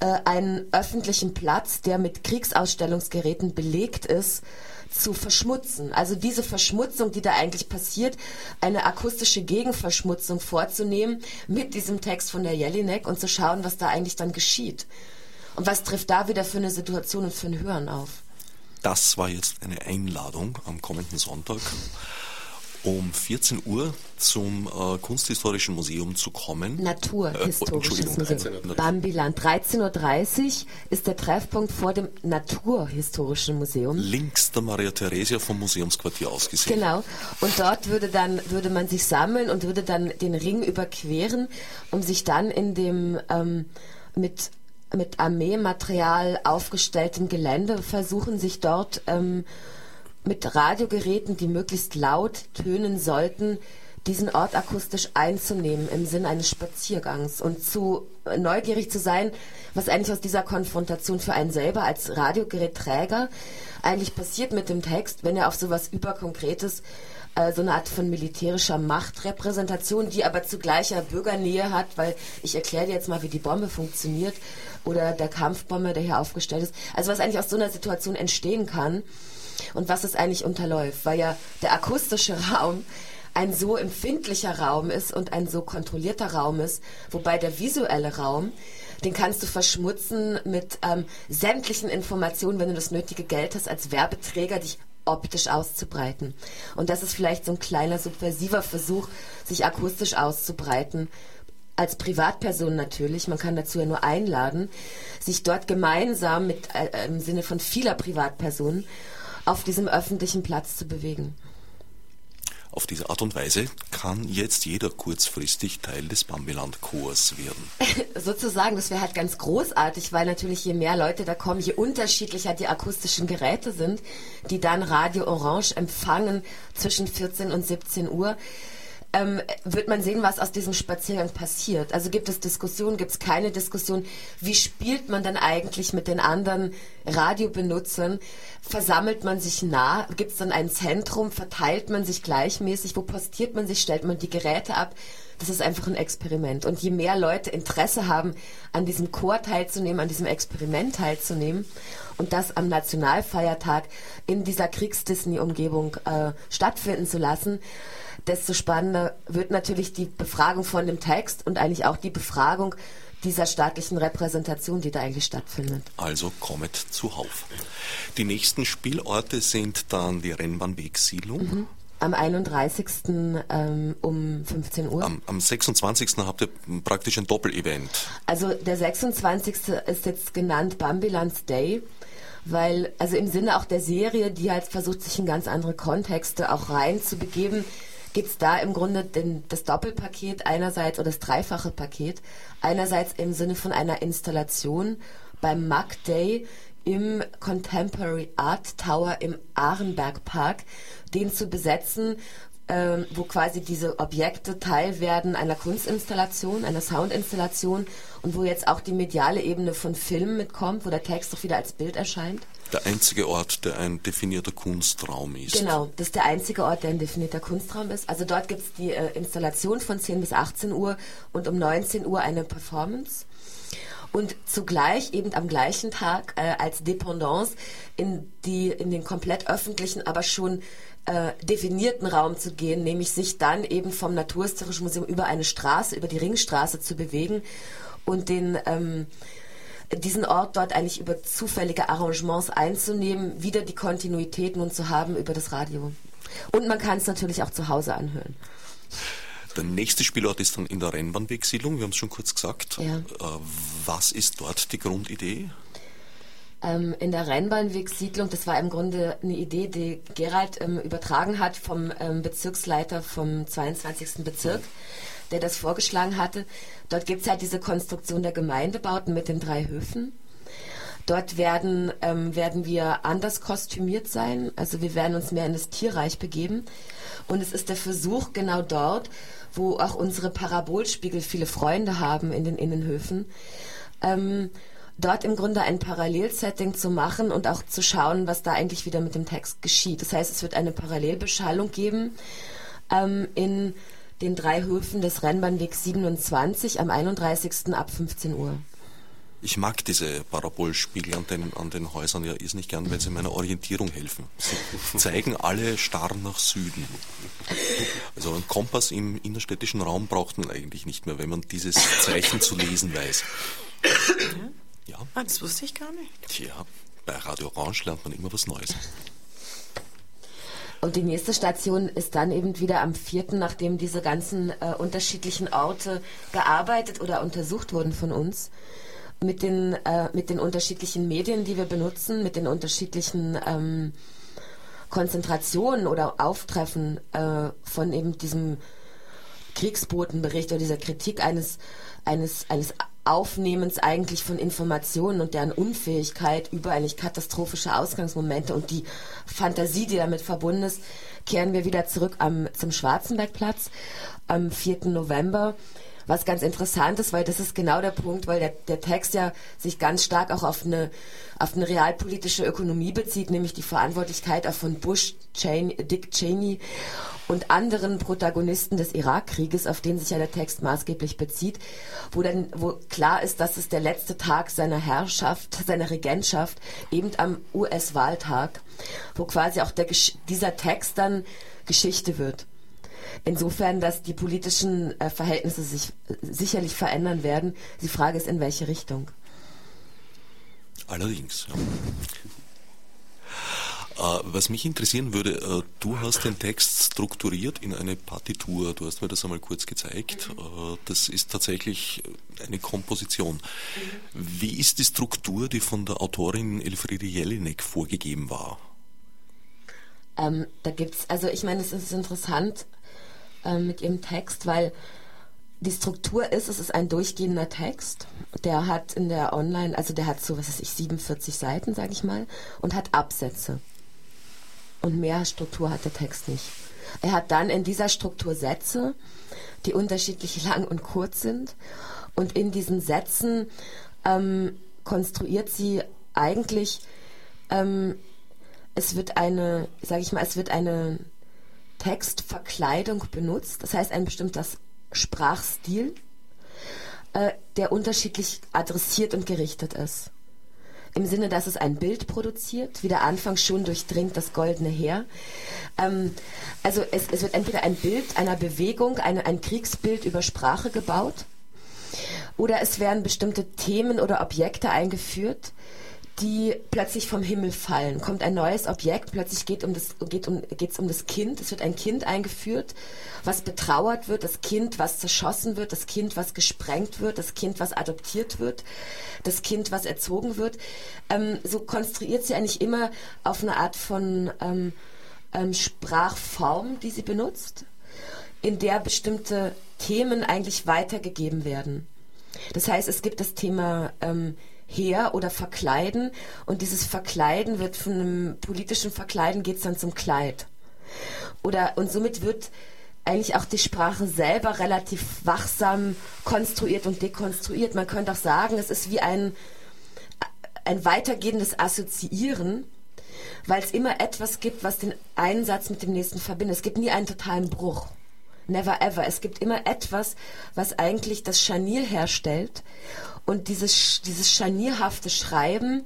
äh, einen öffentlichen Platz, der mit Kriegsausstellungsgeräten belegt ist, zu verschmutzen. Also diese Verschmutzung, die da eigentlich passiert, eine akustische Gegenverschmutzung vorzunehmen mit diesem Text von der Jelinek und zu schauen, was da eigentlich dann geschieht. Und was trifft da wieder für eine Situation und für ein Hören auf? Das war jetzt eine Einladung am kommenden Sonntag um 14 Uhr zum äh, Kunsthistorischen Museum zu kommen. Naturhistorisches äh, Museum. Bambiland. 13.30 Uhr ist der Treffpunkt vor dem Naturhistorischen Museum. Links der Maria Theresia vom Museumsquartier aus gesehen. Genau. Und dort würde dann würde man sich sammeln und würde dann den Ring überqueren, um sich dann in dem ähm, mit mit Armeematerial aufgestelltem Gelände versuchen, sich dort ähm, mit Radiogeräten, die möglichst laut tönen sollten, diesen Ort akustisch einzunehmen im Sinn eines Spaziergangs und zu neugierig zu sein, was eigentlich aus dieser Konfrontation für einen selber als Radiogerätträger eigentlich passiert mit dem Text, wenn er auf sowas überkonkretes äh, so eine Art von militärischer Machtrepräsentation, die aber zugleicher Bürgernähe hat, weil ich erkläre dir jetzt mal, wie die Bombe funktioniert oder der Kampfbombe, der hier aufgestellt ist. Also was eigentlich aus so einer Situation entstehen kann und was es eigentlich unterläuft, weil ja der akustische Raum ein so empfindlicher Raum ist und ein so kontrollierter Raum ist, wobei der visuelle Raum, den kannst du verschmutzen mit ähm, sämtlichen Informationen, wenn du das nötige Geld hast, als Werbeträger dich optisch auszubreiten. Und das ist vielleicht so ein kleiner subversiver Versuch, sich akustisch auszubreiten. Als Privatperson natürlich, man kann dazu ja nur einladen, sich dort gemeinsam mit äh, im Sinne von vieler Privatpersonen auf diesem öffentlichen Platz zu bewegen. Auf diese Art und Weise kann jetzt jeder kurzfristig Teil des Bambiland-Chors werden. Sozusagen, das wäre halt ganz großartig, weil natürlich je mehr Leute da kommen, je unterschiedlicher die akustischen Geräte sind, die dann Radio Orange empfangen zwischen 14 und 17 Uhr ähm, wird man sehen, was aus diesem Spaziergang passiert. Also gibt es Diskussionen, gibt es keine Diskussion? Wie spielt man dann eigentlich mit den anderen Radiobenutzern? Versammelt man sich nah? Gibt es dann ein Zentrum? Verteilt man sich gleichmäßig? Wo postiert man sich? Stellt man die Geräte ab? Das ist einfach ein Experiment. Und je mehr Leute Interesse haben, an diesem Chor teilzunehmen, an diesem Experiment teilzunehmen und das am Nationalfeiertag in dieser Kriegs-Disney-Umgebung äh, stattfinden zu lassen, desto spannender wird natürlich die Befragung von dem Text und eigentlich auch die Befragung dieser staatlichen Repräsentation, die da eigentlich stattfindet. Also kommet zuhauf. Die nächsten Spielorte sind dann die Rennbahnwegsiedlung. Mhm. Am 31. Ähm, um 15 Uhr. Am, am 26. habt ihr praktisch ein Doppelevent. Also der 26. ist jetzt genannt Bambilans Day weil, also im Sinne auch der Serie, die halt versucht, sich in ganz andere Kontexte auch reinzubegeben, gibt es da im Grunde den, das Doppelpaket einerseits oder das dreifache Paket. Einerseits im Sinne von einer Installation beim MAC Day im Contemporary Art Tower im Ahrenberg Park, den zu besetzen, ähm, wo quasi diese Objekte Teil werden einer Kunstinstallation, einer Soundinstallation und wo jetzt auch die mediale Ebene von Filmen mitkommt, wo der Text doch wieder als Bild erscheint der einzige Ort, der ein definierter Kunstraum ist. Genau, das ist der einzige Ort, der ein definierter Kunstraum ist. Also dort gibt es die äh, Installation von 10 bis 18 Uhr und um 19 Uhr eine Performance. Und zugleich eben am gleichen Tag äh, als Dependance in, die, in den komplett öffentlichen, aber schon äh, definierten Raum zu gehen, nämlich sich dann eben vom Naturhistorischen Museum über eine Straße, über die Ringstraße zu bewegen und den ähm, diesen Ort dort eigentlich über zufällige Arrangements einzunehmen, wieder die Kontinuität nun zu haben über das Radio. Und man kann es natürlich auch zu Hause anhören. Der nächste Spielort ist dann in der Rennbahnwegsiedlung, wir haben es schon kurz gesagt. Ja. Äh, was ist dort die Grundidee? ähm, in der Rennbahnwegsiedlung. Das war im Grunde eine Idee, die Gerald ähm, übertragen hat vom ähm, Bezirksleiter vom 22. Bezirk, der das vorgeschlagen hatte. Dort gibt es halt diese Konstruktion der Gemeindebauten mit den drei Höfen. Dort werden, ähm, werden wir anders kostümiert sein. Also wir werden uns mehr in das Tierreich begeben. Und es ist der Versuch genau dort, wo auch unsere Parabolspiegel viele Freunde haben in den Innenhöfen, ähm, dort im Grunde ein Parallelsetting zu machen und auch zu schauen, was da eigentlich wieder mit dem Text geschieht. Das heißt, es wird eine Parallelbeschallung geben ähm, in den drei Höfen des Rennbahnwegs 27 am 31. ab 15 Uhr. Ich mag diese Parabolspiegel an den, an den Häusern ja ist nicht gern, weil sie meiner Orientierung helfen. Sie zeigen alle starr nach Süden. Also ein Kompass im innerstädtischen Raum braucht man eigentlich nicht mehr, wenn man dieses Zeichen zu lesen weiß. Ja. Ah, das wusste ich gar nicht. Tja, bei Radio Orange lernt man immer was Neues. Und die nächste Station ist dann eben wieder am 4., nachdem diese ganzen äh, unterschiedlichen Orte gearbeitet oder untersucht wurden von uns mit den, äh, mit den unterschiedlichen Medien, die wir benutzen, mit den unterschiedlichen ähm, Konzentrationen oder Auftreffen äh, von eben diesem Kriegsbotenbericht oder dieser Kritik eines, eines, eines Aufnehmens eigentlich von Informationen und deren Unfähigkeit über eigentlich katastrophische Ausgangsmomente und die Fantasie, die damit verbunden ist, kehren wir wieder zurück am, zum Schwarzenbergplatz am 4. November was ganz interessant ist, weil das ist genau der Punkt, weil der, der Text ja sich ganz stark auch auf eine, auf eine realpolitische Ökonomie bezieht, nämlich die Verantwortlichkeit auch von Bush, Cheney, Dick Cheney und anderen Protagonisten des Irakkrieges, auf den sich ja der Text maßgeblich bezieht, wo dann, wo klar ist, dass es der letzte Tag seiner Herrschaft, seiner Regentschaft, eben am US-Wahltag, wo quasi auch der, dieser Text dann Geschichte wird. Insofern, dass die politischen äh, Verhältnisse sich äh, sicherlich verändern werden. Die Frage ist, in welche Richtung. Allerdings. Ja. Äh, was mich interessieren würde, äh, du hast den Text strukturiert in eine Partitur. Du hast mir das einmal kurz gezeigt. Mhm. das ist tatsächlich eine Komposition. Wie ist die Struktur, die von der Autorin Elfriede Jelinek vorgegeben war? Ähm, da gibt's, also ich meine, es ist interessant, äh, mit ihrem Text, weil die Struktur ist, es ist ein durchgehender Text. Der hat in der Online, also der hat so, was weiß ich, 47 Seiten, sage ich mal, und hat Absätze. Und mehr Struktur hat der Text nicht. Er hat dann in dieser Struktur Sätze, die unterschiedlich lang und kurz sind. Und in diesen Sätzen ähm, konstruiert sie eigentlich, ähm, es wird eine, sage ich mal, es wird eine Textverkleidung benutzt, das heißt ein bestimmter Sprachstil, äh, der unterschiedlich adressiert und gerichtet ist. Im Sinne, dass es ein Bild produziert, wie der Anfang schon durchdringt das goldene Heer. Ähm, also es, es, wird entweder ein Bild einer Bewegung, eine, ein Kriegsbild über Sprache gebaut, oder es werden bestimmte Themen oder Objekte eingeführt, die plötzlich vom Himmel fallen. Kommt ein neues Objekt, plötzlich geht um das, geht um, geht's um das Kind. Es wird ein Kind eingeführt, was betrauert wird, das Kind, was zerschossen wird, das Kind, was gesprengt wird, das Kind, was adoptiert wird, das Kind, was erzogen wird. Ähm, so konstruiert sie eigentlich immer auf eine Art von ähm, ähm, Sprachform, die sie benutzt, in der bestimmte Themen eigentlich weitergegeben werden. Das heißt, es gibt das Thema ähm, her oder verkleiden. Und dieses Verkleiden wird von einem politischen Verkleiden geht es dann zum Kleid. Oder, und somit wird eigentlich auch die Sprache selber relativ wachsam konstruiert und dekonstruiert. Man könnte auch sagen, es ist wie ein, ein weitergehendes Assoziieren, weil es immer etwas gibt, was den einen Satz mit dem nächsten verbindet. Es gibt nie einen totalen Bruch. Never ever. Es gibt immer etwas, was eigentlich das Scharnier herstellt und dieses, dieses scharnierhafte Schreiben,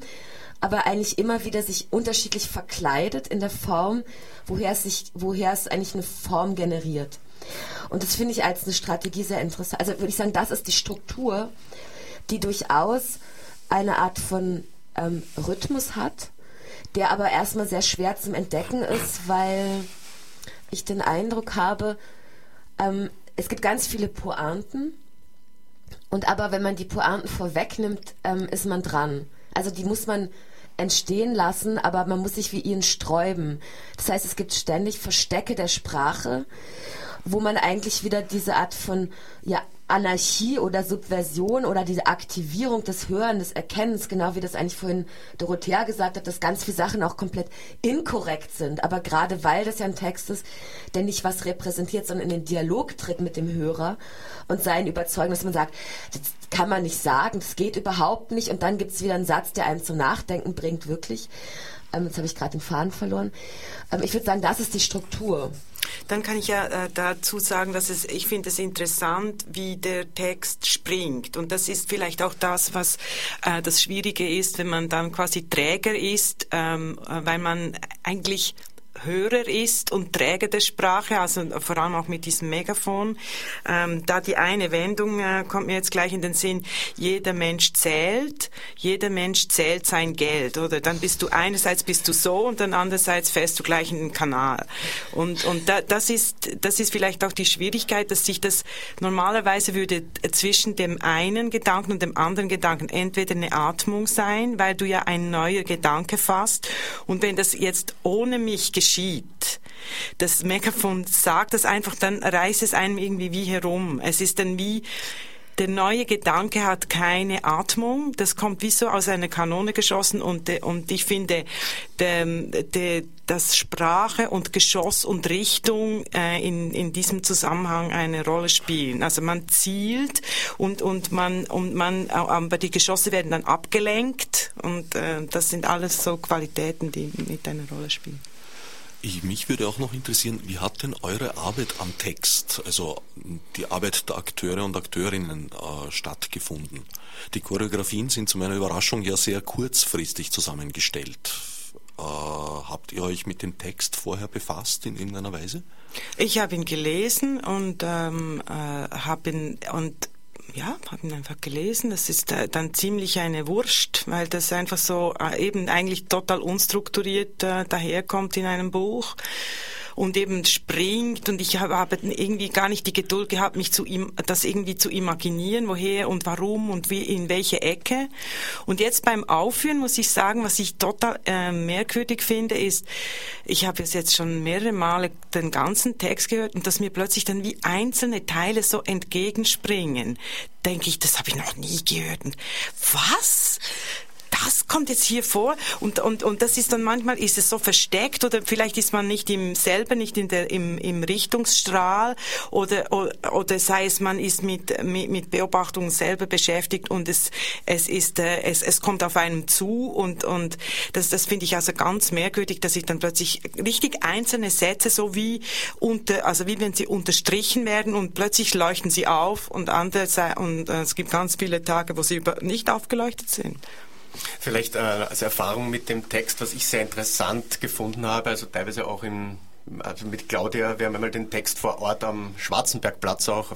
aber eigentlich immer wieder sich unterschiedlich verkleidet in der Form, woher es sich, woher es eigentlich eine Form generiert. Und das finde ich als eine Strategie sehr interessant. Also würde ich sagen, das ist die Struktur, die durchaus eine Art von ähm, Rhythmus hat, der aber erstmal sehr schwer zum Entdecken ist, weil ich den Eindruck habe, ähm, es gibt ganz viele Pointen und aber wenn man die Pointen vorwegnimmt, ähm, ist man dran. Also die muss man entstehen lassen, aber man muss sich wie ihnen sträuben. Das heißt, es gibt ständig Verstecke der Sprache, wo man eigentlich wieder diese Art von ja, Anarchie oder Subversion oder diese Aktivierung des Hören, des Erkennens, genau wie das eigentlich vorhin Dorothea gesagt hat, dass ganz viele Sachen auch komplett inkorrekt sind. Aber gerade weil das ja ein Text ist, der nicht was repräsentiert, sondern in den Dialog tritt mit dem Hörer und seinen überzeugen, dass man sagt, das kann man nicht sagen, das geht überhaupt nicht. Und dann gibt es wieder einen Satz, der einen zum Nachdenken bringt, wirklich. Ähm, jetzt habe ich gerade den Faden verloren. Ähm, ich würde sagen, das ist die Struktur. Dann kann ich ja äh, dazu sagen, dass es, ich finde es interessant, wie der Text springt. Und das ist vielleicht auch das, was äh, das Schwierige ist, wenn man dann quasi Träger ist, ähm, äh, weil man eigentlich Hörer ist und Träger der Sprache, also vor allem auch mit diesem Megafon. Ähm, da die eine Wendung äh, kommt mir jetzt gleich in den Sinn, jeder Mensch zählt, jeder Mensch zählt sein Geld, oder? Dann bist du einerseits bist du so und dann andererseits fährst du gleich in den Kanal. Und, und da, das ist, das ist vielleicht auch die Schwierigkeit, dass sich das normalerweise würde zwischen dem einen Gedanken und dem anderen Gedanken entweder eine Atmung sein, weil du ja ein neuer Gedanke fasst und wenn das jetzt ohne mich geschieht, geschieht. Das Megafon sagt das einfach, dann reißt es einem irgendwie wie herum. Es ist dann wie, der neue Gedanke hat keine Atmung, das kommt wie so aus einer Kanone geschossen und, und ich finde, de, de, dass Sprache und Geschoss und Richtung äh, in, in diesem Zusammenhang eine Rolle spielen. Also man zielt und, und man, und man, aber die Geschosse werden dann abgelenkt und äh, das sind alles so Qualitäten, die mit einer Rolle spielen. Ich, mich würde auch noch interessieren, wie hat denn eure Arbeit am Text, also die Arbeit der Akteure und Akteurinnen äh, stattgefunden? Die Choreografien sind zu meiner Überraschung ja sehr kurzfristig zusammengestellt. Äh, habt ihr euch mit dem Text vorher befasst in irgendeiner Weise? Ich habe ihn gelesen und ähm, äh, habe ihn und ja, habe ihn einfach gelesen. Das ist dann ziemlich eine Wurst, weil das einfach so äh, eben eigentlich total unstrukturiert äh, daherkommt in einem Buch und eben springt und ich habe, irgendwie gar nicht die Geduld gehabt, mich zu ihm, das irgendwie zu imaginieren, woher und warum und wie, in welche Ecke. Und jetzt beim Aufführen muss ich sagen, was ich total äh, merkwürdig finde, ist, ich habe es jetzt schon mehrere Male den ganzen Text gehört und dass mir plötzlich dann wie einzelne Teile so entgegenspringen. Denke ich, das habe ich noch nie gehört. Was? Das kommt jetzt hier vor und, und, und das ist dann manchmal, ist es so versteckt oder vielleicht ist man nicht im selber, nicht in der, im, im Richtungsstrahl oder, oder, oder sei es, man ist mit, mit, mit Beobachtungen selber beschäftigt und es, es ist, äh, es, es kommt auf einem zu und, und das, das finde ich also ganz merkwürdig, dass ich dann plötzlich richtig einzelne Sätze so wie unter, also wie wenn sie unterstrichen werden und plötzlich leuchten sie auf und andere, und äh, es gibt ganz viele Tage, wo sie über, nicht aufgeleuchtet sind. Vielleicht äh, als Erfahrung mit dem Text, was ich sehr interessant gefunden habe, also teilweise auch im, also mit Claudia, wir haben einmal den Text vor Ort am Schwarzenbergplatz auch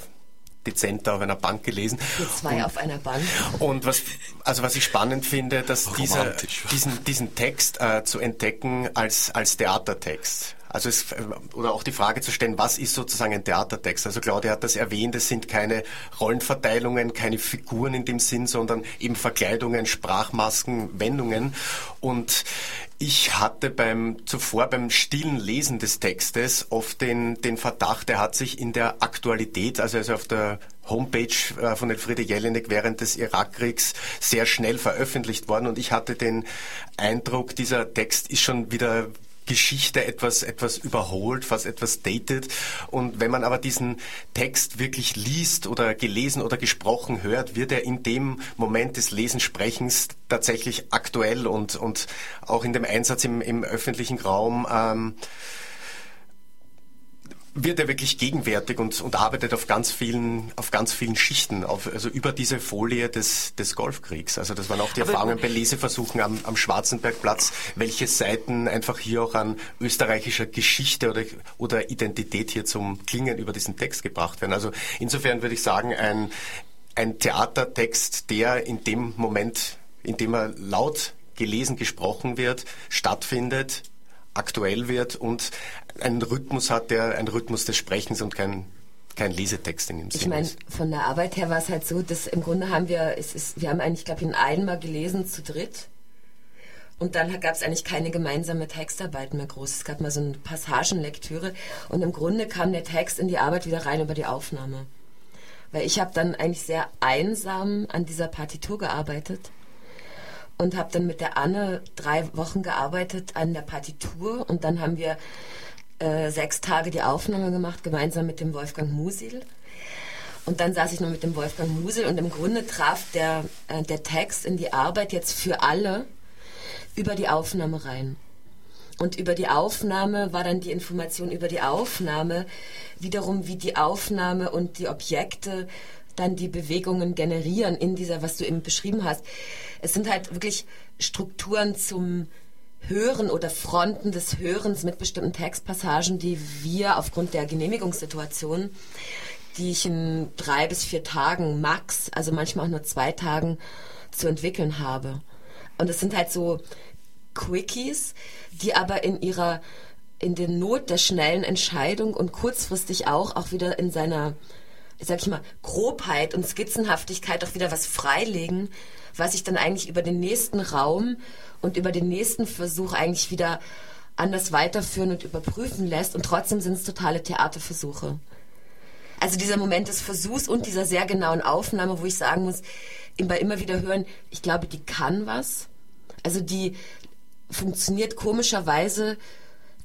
dezenter auf einer Bank gelesen. Zwei und, auf einer Bank. Und was, also was ich spannend finde, dass dieser, diesen, diesen Text äh, zu entdecken als, als Theatertext. Also es, oder auch die Frage zu stellen, was ist sozusagen ein Theatertext? Also Claudia hat das erwähnt, es sind keine Rollenverteilungen, keine Figuren in dem Sinn, sondern eben Verkleidungen, Sprachmasken, Wendungen. Und ich hatte beim zuvor beim stillen Lesen des Textes oft den, den Verdacht, er hat sich in der Aktualität, also, also auf der Homepage äh, von Elfriede Jelinek während des Irakkriegs sehr schnell veröffentlicht worden und ich hatte den Eindruck, dieser Text ist schon wieder Geschichte etwas, etwas überholt, fast etwas dated. Und wenn man aber diesen Text wirklich liest oder gelesen oder gesprochen hört, wird er in dem Moment des Lesensprechens tatsächlich aktuell und, und auch in dem Einsatz im, im öffentlichen Raum ähm, wird er wirklich gegenwärtig und, und arbeitet auf ganz vielen, auf ganz vielen Schichten, auf, also über diese Folie des, des Golfkriegs. Also das waren auch die Aber Erfahrungen bei Leseversuchen am, am Schwarzenbergplatz, welche Seiten einfach hier auch an österreichischer Geschichte oder, oder Identität hier zum Klingen über diesen Text gebracht werden. Also insofern würde ich sagen, ein, ein Theatertext, der in dem Moment, in dem er laut gelesen, gesprochen wird, stattfindet, aktuell wird und einen Rhythmus hat, der ein Rhythmus des Sprechens und kein kein Lesetext in dem Sinne. Ich meine, von der Arbeit her war es halt so, dass im Grunde haben wir, es ist, wir haben eigentlich, glaube ich, ihn einmal gelesen zu dritt. Und dann gab es eigentlich keine gemeinsame Textarbeit mehr groß. Es gab mal so eine Passagenlektüre und im Grunde kam der Text in die Arbeit wieder rein über die Aufnahme. Weil ich habe dann eigentlich sehr einsam an dieser Partitur gearbeitet und habe dann mit der Anne drei Wochen gearbeitet an der Partitur und dann haben wir äh, sechs Tage die Aufnahme gemacht, gemeinsam mit dem Wolfgang Musil. Und dann saß ich noch mit dem Wolfgang Musil und im Grunde traf der, äh, der Text in die Arbeit jetzt für alle über die Aufnahme rein. Und über die Aufnahme war dann die Information über die Aufnahme, wiederum wie die Aufnahme und die Objekte dann die Bewegungen generieren in dieser, was du eben beschrieben hast. Es sind halt wirklich Strukturen zum Hören oder Fronten des Hörens mit bestimmten Textpassagen, die wir aufgrund der Genehmigungssituation, die ich in drei bis vier Tagen max, also manchmal auch nur zwei Tagen zu entwickeln habe. Und es sind halt so Quickies, die aber in ihrer in der Not der schnellen Entscheidung und kurzfristig auch auch wieder in seiner sag ich mal Grobheit und Skizzenhaftigkeit auch wieder was freilegen, was ich dann eigentlich über den nächsten Raum und über den nächsten Versuch eigentlich wieder anders weiterführen und überprüfen lässt und trotzdem sind es totale Theaterversuche. Also dieser Moment des Versuchs und dieser sehr genauen Aufnahme, wo ich sagen muss, bei immer wieder hören, ich glaube, die kann was. Also die funktioniert komischerweise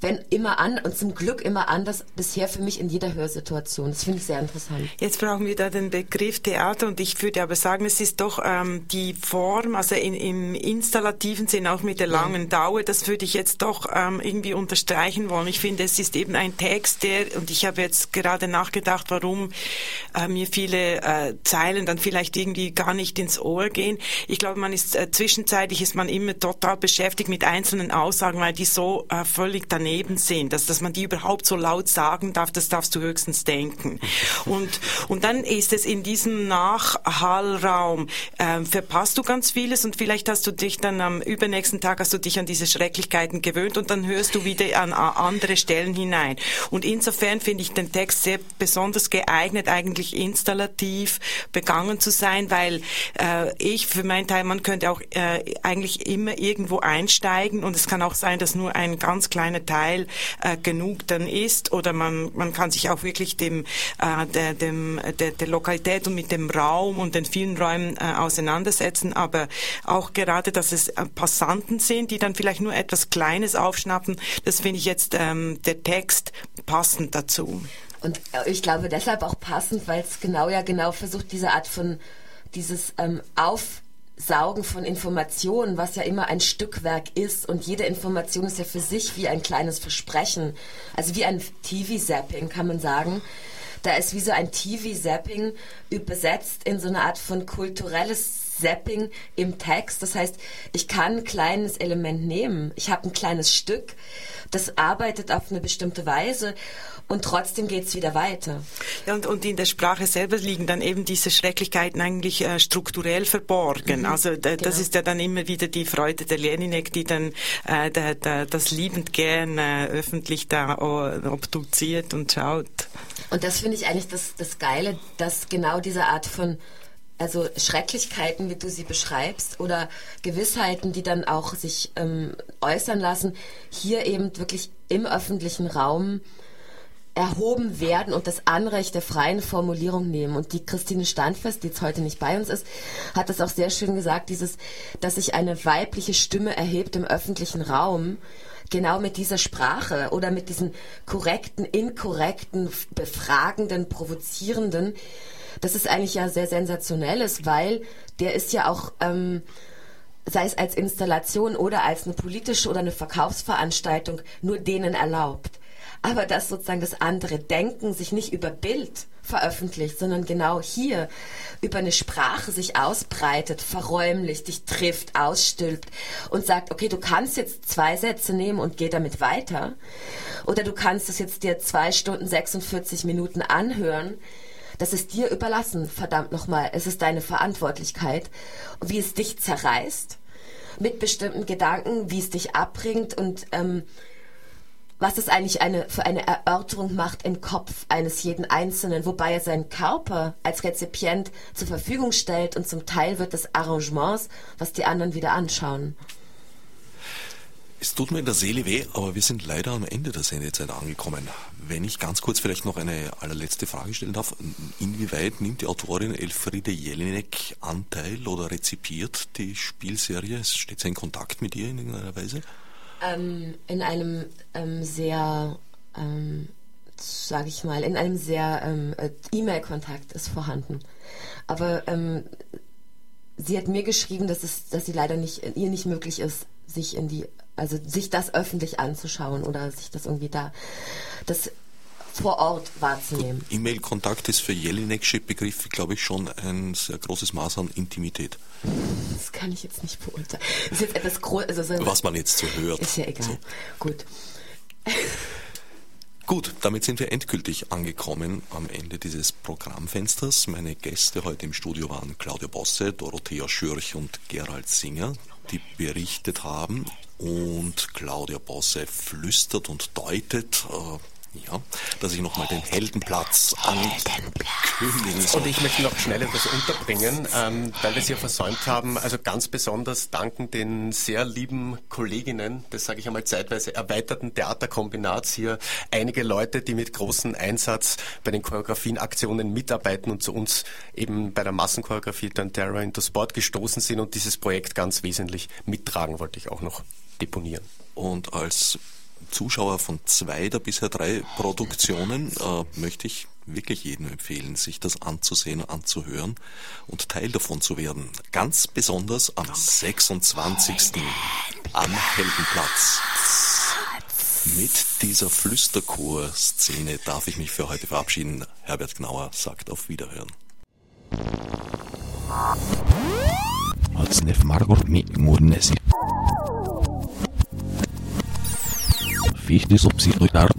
wenn immer an und zum Glück immer anders bisher für mich in jeder Hörsituation. Das finde ich sehr interessant. Jetzt brauchen wir da den Begriff Theater und ich würde aber sagen, es ist doch ähm, die Form, also in, im installativen Sinn auch mit der langen ja. Dauer, das würde ich jetzt doch ähm, irgendwie unterstreichen wollen. Ich finde, es ist eben ein Text, der, und ich habe jetzt gerade nachgedacht, warum äh, mir viele äh, Zeilen dann vielleicht irgendwie gar nicht ins Ohr gehen. Ich glaube, man ist äh, zwischenzeitlich ist man immer total beschäftigt mit einzelnen Aussagen, weil die so äh, völlig daneben daneben sind, dass, dass man die überhaupt so laut sagen darf, das darfst du höchstens denken. Und, und dann ist es in diesem Nachhallraum, äh, verpasst du ganz vieles und vielleicht hast du dich dann am übernächsten Tag hast du dich an diese Schrecklichkeiten gewöhnt und dann hörst du wieder an, an andere Stellen hinein. Und insofern finde ich den Text sehr besonders geeignet, eigentlich installativ begangen zu sein, weil äh, ich für meinen Teil, man könnte auch äh, eigentlich immer irgendwo einsteigen und es kann auch sein, dass nur ein ganz kleiner Teil Teil äh, genug dann ist oder man, man kann sich auch wirklich dem, äh, der, dem, der, der Lokalität und mit dem Raum und den vielen Räumen äh, auseinandersetzen, aber auch gerade, dass es äh, Passanten sind, die dann vielleicht nur etwas Kleines aufschnappen, das finde ich jetzt ähm, der Text passend dazu. Und äh, ich glaube deshalb auch passend, weil es genau ja genau versucht, diese Art von dieses ähm, Auf Saugen von Informationen, was ja immer ein Stückwerk ist und jede Information ist ja für sich wie ein kleines Versprechen, also wie ein TV-Zapping kann man sagen. Da ist wie so ein TV-Zapping übersetzt in so eine Art von kulturelles Zapping im Text. Das heißt, ich kann ein kleines Element nehmen. Ich habe ein kleines Stück, das arbeitet auf eine bestimmte Weise und trotzdem geht es wieder weiter. Ja, und, und in der Sprache selber liegen dann eben diese Schrecklichkeiten eigentlich äh, strukturell verborgen. Mhm, also da, genau. das ist ja dann immer wieder die Freude der Leninek, die dann äh, der, der, das liebend gern äh, öffentlich da uh, obduziert und schaut. Und das finde ich eigentlich das, das Geile, dass genau diese Art von also Schrecklichkeiten, wie du sie beschreibst, oder Gewissheiten, die dann auch sich ähm, äußern lassen, hier eben wirklich im öffentlichen Raum erhoben werden und das Anrecht der freien Formulierung nehmen. Und die Christine Standfest, die jetzt heute nicht bei uns ist, hat das auch sehr schön gesagt, dieses, dass sich eine weibliche Stimme erhebt im öffentlichen Raum, genau mit dieser Sprache oder mit diesen korrekten, inkorrekten, befragenden, provozierenden. Das ist eigentlich ja sehr sensationelles, weil der ist ja auch, ähm, sei es als Installation oder als eine politische oder eine Verkaufsveranstaltung, nur denen erlaubt aber dass sozusagen das andere Denken sich nicht über Bild veröffentlicht, sondern genau hier über eine Sprache sich ausbreitet, verräumlicht, dich trifft, ausstülpt und sagt, okay, du kannst jetzt zwei Sätze nehmen und geh damit weiter. Oder du kannst es jetzt dir zwei Stunden 46 Minuten anhören. Das ist dir überlassen, verdammt nochmal. Es ist deine Verantwortlichkeit. Wie es dich zerreißt mit bestimmten Gedanken, wie es dich abbringt und ähm, was das eigentlich eine, für eine Erörterung macht im Kopf eines jeden Einzelnen, wobei er seinen Körper als Rezipient zur Verfügung stellt und zum Teil wird das Arrangements, was die anderen wieder anschauen. Es tut mir in der Seele weh, aber wir sind leider am Ende der Sendezeit angekommen. Wenn ich ganz kurz vielleicht noch eine allerletzte Frage stellen darf, inwieweit nimmt die Autorin Elfriede Jelinek Anteil oder rezipiert die Spielserie? Steht sie in Kontakt mit ihr in irgendeiner Weise? Ähm, in einem ähm, sehr, ähm, sage ich mal, in einem sehr ähm, äh, E-Mail-Kontakt ist vorhanden. Aber ähm, sie hat mir geschrieben, dass es, dass sie leider nicht, ihr nicht möglich ist, sich in die also sich das öffentlich anzuschauen oder sich das irgendwie da, das vor Ort wahrzunehmen. E-Mail-Kontakt ist für Jelinek'sche Begriffe, glaube ich, schon ein sehr großes Maß an Intimität. Das kann ich jetzt nicht beurteilen. Das ist jetzt etwas groß, also so Was man jetzt so hört. Ist ja egal. So. Gut. Gut, damit sind wir endgültig angekommen am Ende dieses Programmfensters. Meine Gäste heute im Studio waren Claudia Bosse, Dorothea Schürch und Gerald Singer, die berichtet haben. Und Claudia Bosse flüstert und deutet, äh, ja, dass ich nochmal den Heldenplatz ankündigen soll. Und ich möchte noch schnell etwas unterbringen, ähm, weil wir es ja versäumt haben. Also ganz besonders danken den sehr lieben Kolleginnen des, sage ich einmal, zeitweise erweiterten Theaterkombinats hier. Einige Leute, die mit großem Einsatz bei den Choreografienaktionen mitarbeiten und zu uns eben bei der Massenchoreografie dann Terror into Sport gestoßen sind und dieses Projekt ganz wesentlich mittragen, wollte ich auch noch deponieren. Und als Zuschauer von zwei der bisher drei Produktionen äh, möchte ich wirklich jedem empfehlen, sich das anzusehen, anzuhören und Teil davon zu werden. Ganz besonders am 26. am Heldenplatz. Mit dieser Flüsterchor-Szene darf ich mich für heute verabschieden. Herbert Gnauer sagt auf Wiederhören wichtig, um sie durchdacht.